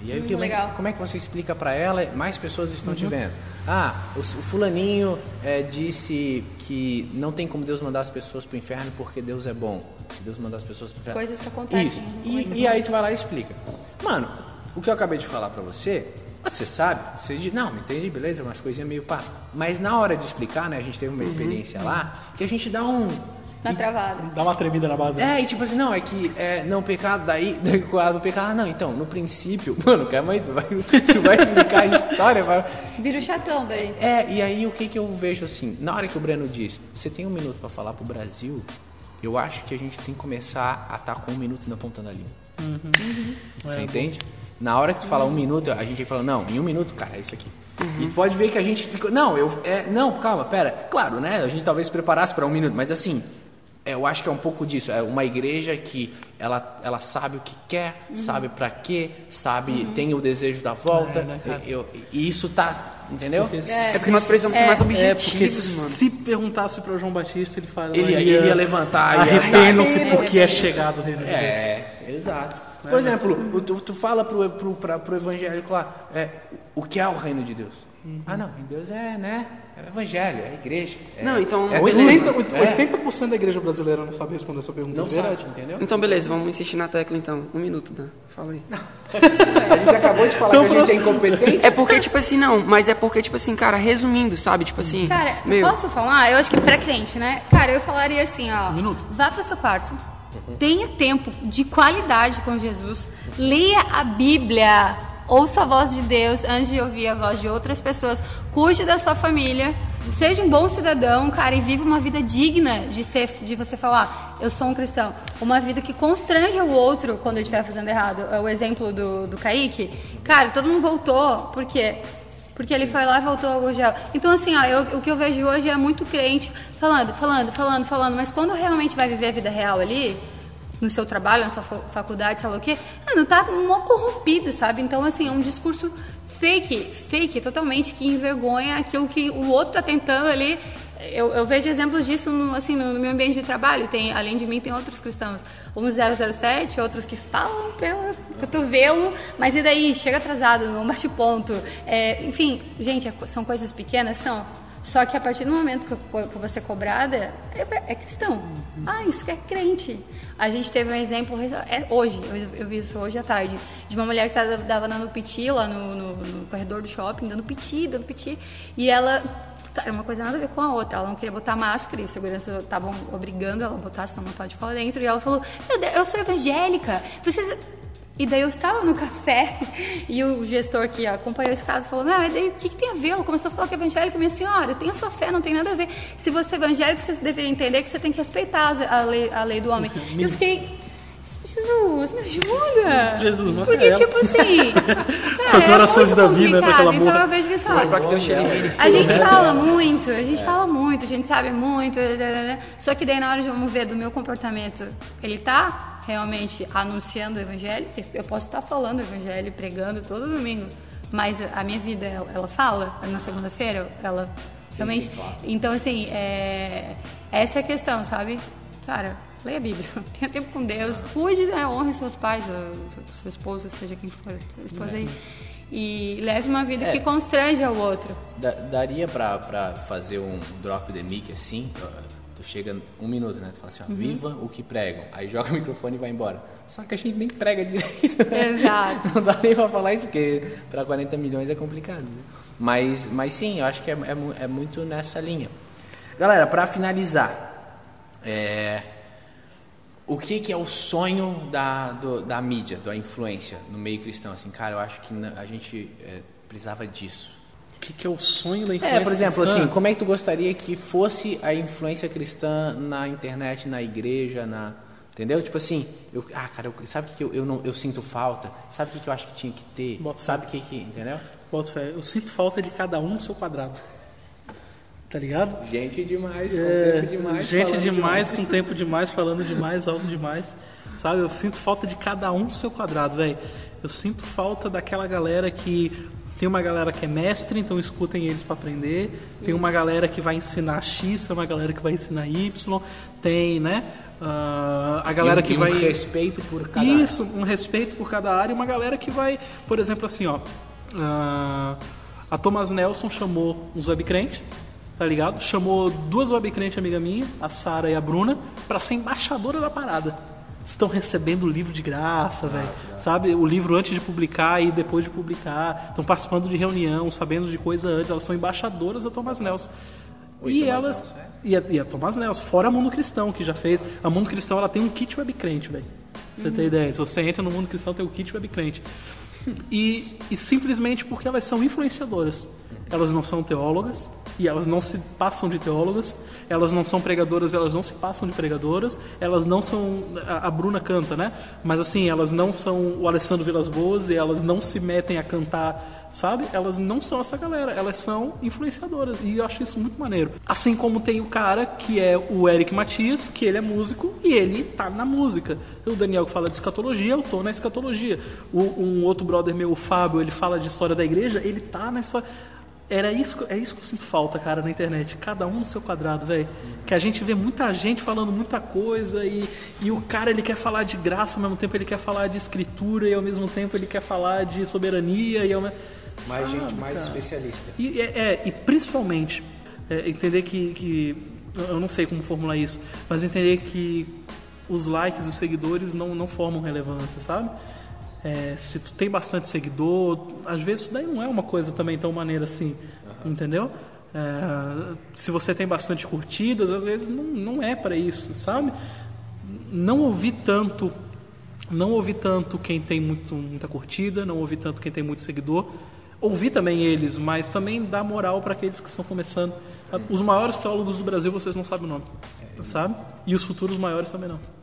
E aí o que- Hum, legal. como é que você explica pra ela? Mais pessoas estão Uhum. te vendo. Ah, o, o fulaninho eh, disse que não tem como Deus mandar as pessoas pro inferno porque Deus é bom. Deus mandar as pessoas inferno. Coisas que acontecem. Isso. Como é E, e aí você vai lá e explica. Mano, o que eu acabei de falar pra você, você sabe, você diz, não, entendi, beleza, umas coisinhas meio pá. Mas na hora de explicar, né, a gente teve uma experiência lá, que a gente dá um. Na travada. Dá uma tremida na base. né? É, e tipo assim, não, é que é, não, pecado, daí, [LAUGHS] daí o pecado, ah, não, então, no princípio, [LAUGHS] mano, calma aí, tu vai, tu vai explicar a história, vai. Vira o chatão daí. É, e aí o que que eu vejo assim, na hora que o Breno diz, você tem um minuto pra falar pro Brasil, eu acho que a gente tem que começar a estar com um minuto na ponta da língua. Você entende? Na hora que tu fala um minuto, a gente fala, não, em um minuto, cara, é isso aqui. E tu pode ver que a gente ficou. Não, eu. É, não, calma, pera. Claro, né? A gente talvez se preparasse para um minuto, mas assim, é, eu acho que é um pouco disso. É uma igreja que ela, ela sabe o que quer, sabe pra quê, sabe, tem o desejo da volta. É, né, eu, e isso tá. Entendeu? Porque É porque nós precisamos ser mais É, porque objetivos, mano. se perguntasse para o João Batista, ele fala. Ele- ele ia levantar, ia- Arrependam-se Arrependam-se. porque é chegado o reino de Deus. É, exato. Por exemplo, o- tu, tu fala pro, pro, pra, pro evangélico lá, é, o que é o reino de Deus? Ah, não, em Deus é, né? É o evangelho, é a igreja. É, Não, então, é beleza. 80%, É. 80% da igreja brasileira não sabe responder essa pergunta. Não é verdade. sabe, entendeu? Então, beleza, vamos insistir na tecla então. Um minuto, Dan. Fala aí. [LAUGHS] A gente acabou de falar Então, que a gente é incompetente. É porque, tipo assim, não, mas é porque, tipo assim, cara, resumindo, sabe? Tipo assim. Cara, meu, posso falar? Eu acho que pra crente, né? Cara, eu falaria assim, ó. Um minuto. Vá pro seu quarto. Tenha tempo de qualidade com Jesus. Leia a Bíblia. Ouça a voz de Deus antes de ouvir a voz de outras pessoas. Cuide da sua família. Seja um bom cidadão, cara, e viva uma vida digna de ser, de você falar, eu sou um cristão. Uma vida que constranja o outro quando ele estiver fazendo errado. É O exemplo do, do Kaique. Cara, todo mundo voltou. Por quê? Porque ele foi lá e voltou ao gel. Então, assim, ó, eu- o que eu vejo hoje é muito crente falando, falando, falando, falando. Mas quando realmente vai viver a vida real ali, no seu trabalho, na sua fa- faculdade, sei lá o quê, mano, tá mó corrompido, sabe? Então, assim, é um discurso fake, fake, totalmente, que envergonha aquilo que o outro tá tentando ali eu, eu vejo exemplos disso no, assim, no, no meu ambiente de trabalho. Tem, além de mim, tem outros cristãos. Uns 007, outros que falam pelo cotovelo, mas e daí? Chega atrasado, não bate ponto. É, enfim, gente, é- são coisas pequenas? São. Só que a partir do momento que eu- que eu vou ser cobrada, é, é cristão. Ah, isso que é crente. A gente teve um exemplo é, hoje, eu, eu vi isso hoje à tarde, de uma mulher que tava, tava dando piti lá no, no- no corredor do shopping, dando piti, dando piti, e ela Cara, uma coisa nada a ver com a outra. Ela não queria botar máscara e os seguranças estavam obrigando ela a botar, senão não pode ficar lá dentro. E ela falou: Meu Deus, eu sou evangélica. Vocês. E daí eu estava no [LAUGHS] café e o gestor que acompanhou esse caso falou: Não, e daí o que, que tem a ver? Ela começou a falar que é evangélica. Minha senhora, tem a sua fé, não tem nada a ver. Se você é evangélico, você deveria entender que você tem que respeitar a lei, a lei do homem. E [LAUGHS] eu fiquei. Jesus, me ajuda! Jesus, mata Porque, ela. tipo assim. [LAUGHS] cara, As é orações muito de Davi, né. Então eu vejo que assim, ó, a gente fala muito, a gente fala muito, a gente sabe muito, só que daí na hora de vamos ver do meu comportamento, ele tá realmente anunciando o evangelho, eu posso estar falando o evangelho, pregando todo domingo, mas a minha vida, ela, ela fala, na segunda-feira, ela realmente, então assim, é, essa é a questão, sabe? Cara, leia a Bíblia, [LAUGHS] tenha tempo com Deus, cuide, né, honre seus pais, ou seu esposo, seja quem for, sua esposa aí, e leve uma vida É. que constranja o outro. Da- daria pra fazer um drop the mic assim? Chega um minuto, né? Tu fala assim, ó, viva o que pregam. Aí joga o microfone e vai embora. Só que a gente nem prega direito. né? Exato. [LAUGHS] Não dá nem pra falar isso, porque pra 40 milhões é complicado. né? Mas, mas sim, eu acho que é, é é muito nessa linha. Galera, pra finalizar, é, o que, que é o sonho da, do- da mídia, da influência no meio cristão? Assim, cara, eu acho que a gente é, precisava disso. O que, que é o sonho da influência É, por exemplo, cristã? assim, como é que tu gostaria que fosse a influência cristã na internet, na igreja, na. Entendeu? Tipo assim, eu, ah, cara, eu, sabe o que eu, eu, não, eu sinto falta? Sabe o que, que eu acho que tinha que ter? Bota sabe o que que. Entendeu? Boto fé. Eu sinto falta de cada um no seu quadrado. Tá ligado? Gente demais, com É, tempo demais. gente falando demais, com tempo demais, falando demais, alto demais. Sabe? Eu sinto falta de cada um no seu quadrado, velho. Eu sinto falta daquela galera que. Tem uma galera que é mestre, então escutem eles para aprender. Tem uma galera que vai ensinar X, tem uma galera que vai ensinar Y. Tem, né? ah, a galera E que e um vai. respeito por cada Isso, um respeito por cada área e uma galera que vai, por exemplo, assim, ó. ah, a Thomas Nelson chamou uns webcrentes, tá ligado? Chamou duas webcrentes amiga minha, a Sara e a Bruna, pra ser embaixadora da parada. Estão recebendo o livro de graça, velho. Sabe? O livro antes de publicar e depois de publicar. Estão participando de reunião, sabendo de coisa antes. Elas são embaixadoras da Thomas Nelson. Oi, e Thomas elas. Nelson, é? E a, e a Thomas Nelson, fora a Mundo Cristão, que já fez. A Mundo Cristão ela tem um kit webcrente, velho. Pra Você tem ideia? Se você entra no Mundo Cristão, tem o kit webcrente. E, e simplesmente porque elas são influenciadoras. Elas não são teólogas e elas não se passam de teólogas. Elas não são pregadoras, elas não se passam de pregadoras. Elas não são. A, a Bruna canta, né? Mas assim, elas não são o Alessandro Vilas Boas e elas não se metem a cantar, sabe? Elas não são essa galera, elas são influenciadoras. E eu acho isso muito maneiro. Assim como tem o cara que é o Eric Matias, que ele é músico e ele tá na música. O Daniel que fala de escatologia, eu tô na escatologia. O, um outro brother meu, o Fábio, ele fala de história da igreja, ele tá história. Era isso, é isso que eu sinto falta, cara, na internet. Cada um no seu quadrado, velho. Que a gente vê muita gente falando muita coisa e, e o cara ele quer falar de graça, ao mesmo tempo ele quer falar de escritura e ao mesmo tempo ele quer falar de soberania e ao me- Mais Sabe, gente, mais cara? especialista. E, é, é, e principalmente, é, entender que, que. Eu não sei como formular isso, mas entender que os likes, os seguidores não, não formam relevância, sabe? É, se tu tem bastante seguidor, às vezes isso daí não é uma coisa também tão maneira assim, entendeu? É, se você tem bastante curtidas, às vezes não, não é para isso, sabe? Não ouvi tanto não ouvi tanto quem tem muito, muita curtida, não ouvi tanto quem tem muito seguidor. Ouvi também eles, mas também dá moral para aqueles que estão começando. Os maiores teólogos do Brasil vocês não sabem o nome, sabe? E os futuros maiores também não.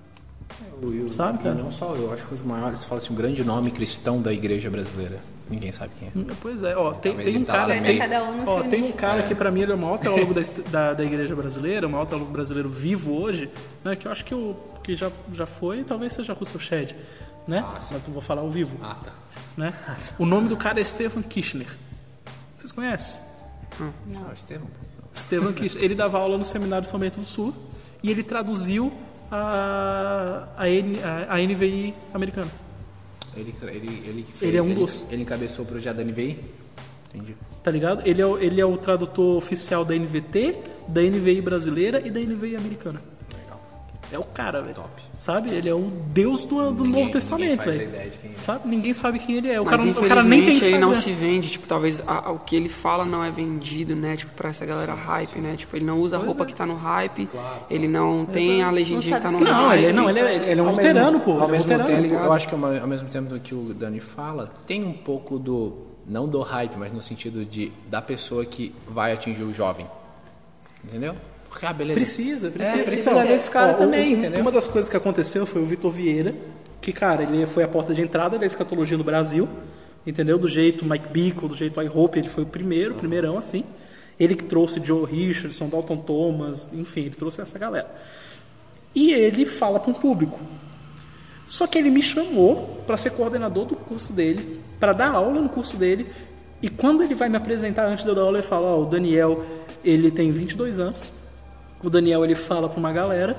Eu, Sabe, cara? não só, eu acho que os maiores, fala assim, um grande nome cristão da igreja brasileira. Ninguém sabe quem é. Pois é, ó, tem, tem um tá cara, ter meio. cada um ó, tem um cara É. que para mim ele é o maior teólogo da, da, da igreja brasileira, o maior teólogo brasileiro vivo hoje, né? Que eu acho que, o que já, já foi, talvez seja Russell Shedd, né? Ah. Mas eu vou falar o vivo. Ah, tá. né? O nome do cara é Stefan Kirchner. Vocês conhecem? Não, Estevam. Estevam Kirchner. Ele dava aula no Seminário São Bento do Sul e ele traduziu a, a, N, a, a NVI americana. Ele, ele, ele, Ele é um dos. Ele encabeçou o projeto da NVI? Entendi. Tá ligado? Ele é, ele é o tradutor oficial da NVT, da NVI brasileira e da NVI americana. Legal. É o cara, velho. Top. Sabe? Ele é o Deus do, do Ninguém- Novo Testamento, velho. é. Sabe? Ninguém sabe quem ele é. O Mas cara, o cara nem tem ele não se vende, tipo, talvez a- a- o que ele fala não é vendido, né? Tipo, pra essa galera hype, né? Tipo, ele não usa a roupa que tá no hype, ele não tem a legendinha Não que tá no Não, hype. ele, não, ele é, ele é um luterano, pô. Ao Ele é um mesmo tempo, ligado? eu acho que ao ao mesmo tempo que o Dani fala, tem um pouco do, não do hype, mas no sentido de da pessoa que vai atingir o jovem. Entendeu? Porque, ah, beleza. Precisa, precisa. É, precisa Então, desse cara ó, também, um- entendeu? Uma das coisas que aconteceu foi o Vitor Vieira, que, cara, ele foi a porta de entrada da escatologia no Brasil, entendeu? Do jeito Mike Bickle, do jeito I Hope, ele foi o primeiro, primeirão, assim. Ele que trouxe Joe Richardson, Dalton Thomas, enfim, ele trouxe essa galera. E ele fala para um público. Só que ele me chamou para ser coordenador do curso dele, para dar aula no curso dele. E quando ele vai me apresentar antes de eu dar aula, ele fala: Ó, o Daniel, ele tem 22 anos. O Daniel, ele fala para uma galera.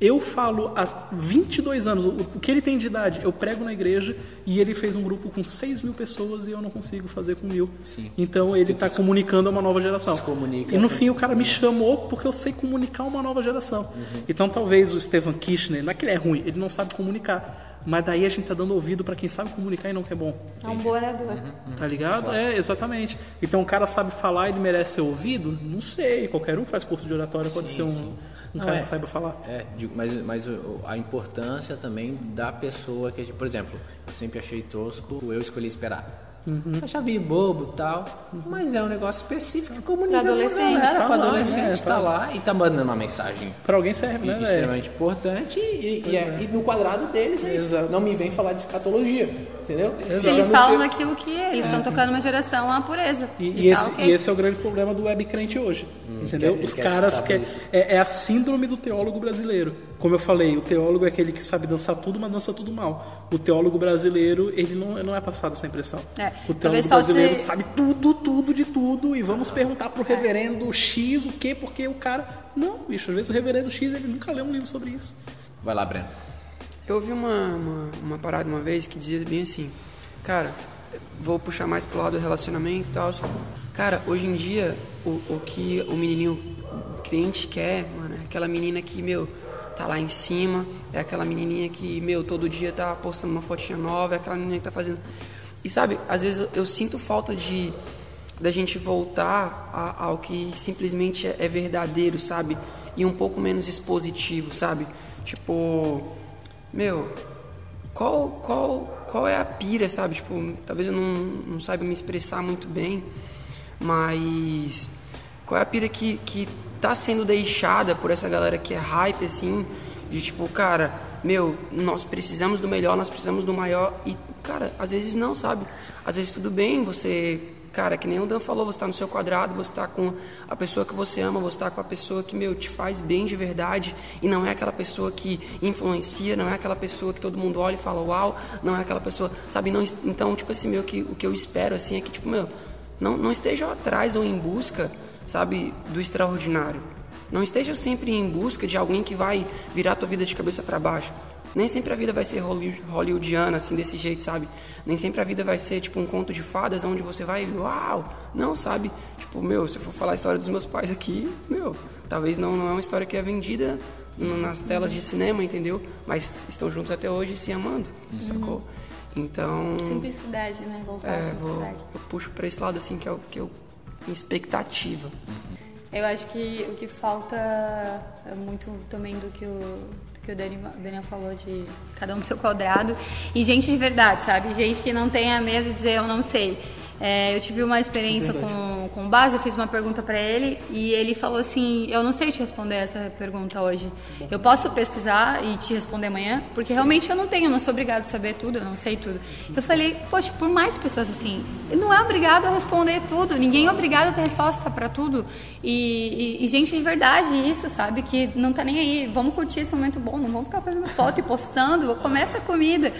Eu falo há 22 anos, o, que ele tem de idade, eu prego na igreja e ele fez um grupo com 6 mil pessoas e eu não consigo fazer com mil. Sim. Então ele está comunicando a uma nova geração. Comunica e no com- fim o cara me chamou porque eu sei comunicar uma nova geração. Então talvez o Stephen Kirchner, não é que ele é ruim, ele não sabe comunicar. Mas daí a gente tá dando ouvido para quem sabe comunicar e não quer bom. É um bom orador. Tá ligado? É, exatamente. Então o cara sabe falar e ele merece ser ouvido? Não sei. Qualquer um que faz curso de oratória pode ser um, um Não, cara é. que saiba falar. É, digo, mas, mas a importância também da pessoa que, por exemplo, eu sempre achei tosco eu escolhi esperar. Uhum. Achava meio bobo e tal, mas é um negócio específico que comunica Pra adolescente. Galera, Tá pra lá, adolescente, né? tá Tá. lá e tá mandando uma mensagem Pra alguém serve, né? extremamente importante e, e é- e no quadrado deles é isso. Exato. Não me vem falar de escatologia, entendeu? Fica Eles falam seu- daquilo que eles estão tocando uma geração a pureza. E, e tá esse, ok. e esse é o grande problema do web crente hoje. entendeu? quer- Os caras que é, é a síndrome do teólogo brasileiro. Como eu falei, o teólogo é aquele que sabe dançar tudo, mas dança tudo mal. O teólogo brasileiro, ele não, não é passado essa impressão. É, O talvez teólogo falte- brasileiro sabe tudo, tudo de tudo e vamos perguntar pro reverendo X o quê, porque o cara. Não, bicho, às vezes o reverendo X ele nunca leu um livro sobre isso. Vai lá, Breno. Eu ouvi uma, uma, uma parada uma vez que dizia bem assim, cara, vou puxar mais pro lado do relacionamento e tal. Cara, hoje em dia, o, o que o menininho crente quer, mano, é aquela menina que, meu, tá lá em cima, é aquela menininha que, meu, todo dia tá postando uma fotinha nova, é aquela menina que tá fazendo... E sabe, às vezes eu, eu sinto falta de da gente voltar a- ao que simplesmente é, é verdadeiro, sabe? E um pouco menos expositivo, sabe? Tipo, meu, qual, qual, qual é a pira, sabe? Tipo, talvez eu não, não saiba me expressar muito bem, mas qual é a pira que, que tá sendo deixada por essa galera que é hype, assim, de tipo, cara, meu, nós precisamos do melhor, nós precisamos do maior, e, cara, às vezes não, sabe? Às vezes tudo bem você, cara, que nem o Dan falou, você tá no seu quadrado, você tá com a pessoa que você ama, você tá com a pessoa que, meu, te faz bem de verdade, e não é aquela pessoa que influencia, não é aquela pessoa que todo mundo olha e fala, uau, não é aquela pessoa, sabe? Não, então, tipo assim, meu, que, o que eu espero, assim, é que, tipo, meu, não, não estejam atrás ou em busca, sabe, do extraordinário. Não estejam sempre em busca de alguém que vai virar a tua vida de cabeça para baixo. Nem sempre a vida vai ser holly- hollywoodiana, assim, desse jeito, sabe? Nem sempre a vida vai ser, tipo, um conto de fadas onde você vai, uau! Não, sabe? Tipo, meu, se eu for falar a história dos meus pais aqui, meu, talvez não, não é uma história que é vendida nas telas de cinema, entendeu? Mas estão juntos até hoje se amando, sacou? Então... Simplicidade, né? Voltar à É, vou, simplicidade. eu puxo pra esse lado assim que é o que eu expectativa. Eu acho que o que falta é muito também do que o, do que o Dani- o Daniel falou de cada um do seu quadrado. E gente de verdade, sabe? Gente que não tenha medo de dizer eu não sei. É, eu tive uma experiência com, com o Bas, eu fiz uma pergunta para ele e ele falou assim: Eu não sei te responder essa pergunta hoje. Eu posso pesquisar e te responder amanhã? Porque realmente eu não tenho, eu não sou obrigado a saber tudo, eu não sei tudo. Eu falei: Poxa, por mais pessoas assim, não é obrigado a responder tudo, ninguém é obrigado a ter resposta para tudo. E, e- e gente de verdade, isso, sabe? Que não tá nem aí. Vamos curtir esse momento bom, não vamos ficar fazendo foto e postando. Começa a comida.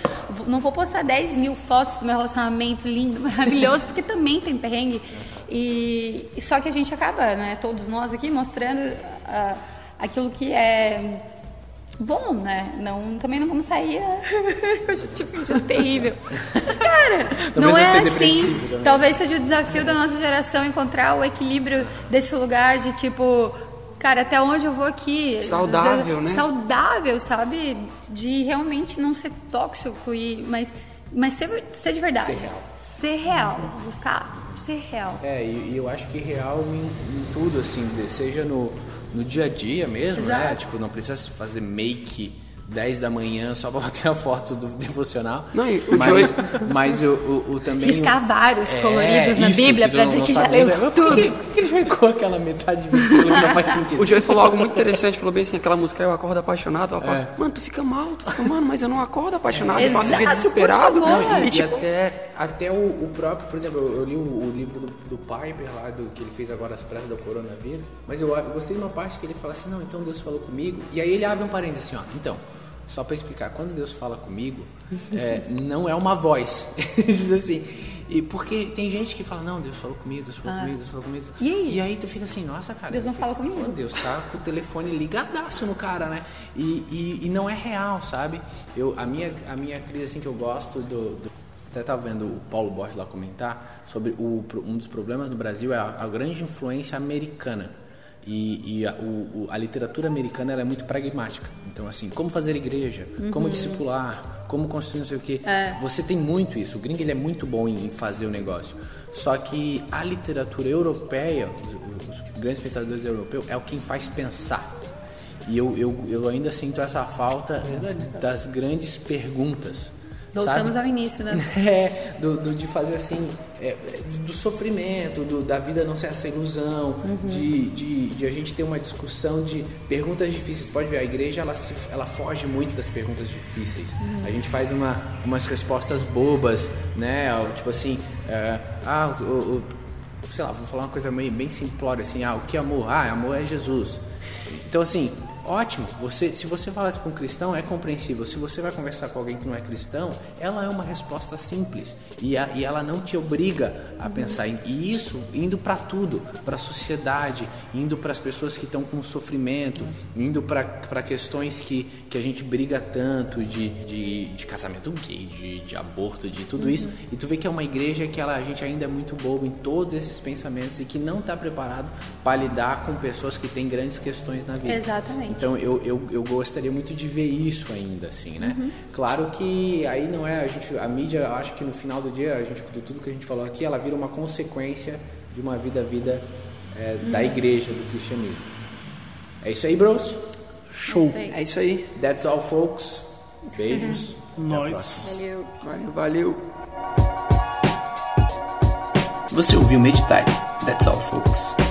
Não vou postar 10 mil fotos do meu relacionamento lindo, [LAUGHS] maravilhoso, porque também tem perrengue. E só que a gente acaba, né, todos nós aqui mostrando ah, aquilo que é bom, né? Não, também não vamos sair. Eu já tive um dia terrível. Mas, [LAUGHS] cara, não é assim. também. Talvez seja o desafio da nossa geração encontrar o equilíbrio desse lugar de tipo. Cara, até onde eu vou aqui? Saudável, né? Saudável, sabe? De realmente não ser tóxico, e, mas, mas ser, ser de verdade. Ser real. Ser real. Buscar ser real. É, e, e eu acho que real em, em tudo, assim, seja no, no dia a dia mesmo, né? Exato. Tipo, não precisa fazer make 10 da manhã só pra bater a foto do devocional. Não, o mas, Joey- mas o, o, o também. Riscar vários É, coloridos na isso, Bíblia eu dizer não que já leu tudo. Por que, por que ele marcou aquela metade que não faz sentido? O Joey falou algo muito interessante, falou bem assim, aquela música Eu Acordo Apaixonado, ela fala, É. mano, tu fica mal, tu fica, mano, mas eu não acordo apaixonado, eu passo o dia Exato, desesperado. por favor. E, E tipo, até, até o, o próprio, por exemplo, eu, eu li o, o livro do, do Piper lá, do, que ele fez agora as pressas do coronavírus, mas eu, eu gostei de uma parte que ele fala assim, não, então Deus falou comigo, e aí ele abre um parênteses assim, ó, então, só para explicar, quando Deus fala comigo, é, não é uma voz, [LAUGHS] ele diz assim, e porque tem gente que fala, não, Deus falou comigo, Deus falou comigo, Deus falou comigo, Ah. E aí? e aí tu fica assim, nossa, cara, Deus não fala comigo? Deus tá com o telefone ligadaço no cara, né? E, e, e não é real, sabe? Eu, a, minha, a minha crise, assim, que eu gosto do. do- até tava vendo o Paulo Borges lá comentar sobre o, um dos problemas no Brasil é a, a grande influência americana. E, e a, o, a literatura americana ela é muito pragmática. Então, assim, como fazer igreja, como discipular, como construir não sei o quê. Você tem muito isso. O gringo ele é muito bom em, em fazer o negócio. Só que a literatura europeia, os, os grandes pensadores europeus, é o que faz pensar. E eu, eu, eu ainda sinto essa falta das grandes perguntas. Voltamos sabe? ao início, né? [LAUGHS] É, do, do- de fazer assim, é, do sofrimento, do- da vida não ser essa ilusão, de, de, de a gente ter uma discussão de perguntas difíceis. Pode ver, a igreja ela, se, ela foge muito das perguntas difíceis. A gente faz uma, umas respostas bobas, né? Tipo assim, é, ah, o, o- sei lá, vou falar uma coisa meio, bem simplória assim, ah, o que é amor? Ah, amor é Jesus. Então assim, ótimo, você, se você fala isso com um cristão, é compreensível. Se você vai conversar com alguém que não é cristão, ela é uma resposta simples e, a- e ela não te obriga a pensar. em- E isso indo para tudo, para a sociedade, indo para as pessoas que estão com sofrimento, indo para questões que, que a gente briga tanto de, de, de casamento gay, de, de aborto, de tudo isso. E tu vê que é uma igreja que ela, a gente ainda é muito bobo em todos esses pensamentos e que não está preparado para lidar com pessoas que têm grandes questões na vida. Exatamente. Então eu, eu, eu gostaria muito de ver isso ainda, assim, né? Claro que aí não é, a gente, a mídia, acho que no final do dia, a gente, de tudo que a gente falou aqui, ela vira uma consequência de uma vida vida é, da igreja, do cristianismo. É isso aí, bros. Show. isso aí. é isso aí. That's all, folks. Beijos. [LAUGHS] Nós. Valeu, valeu. Você ouviu Meditar. That's all, folks.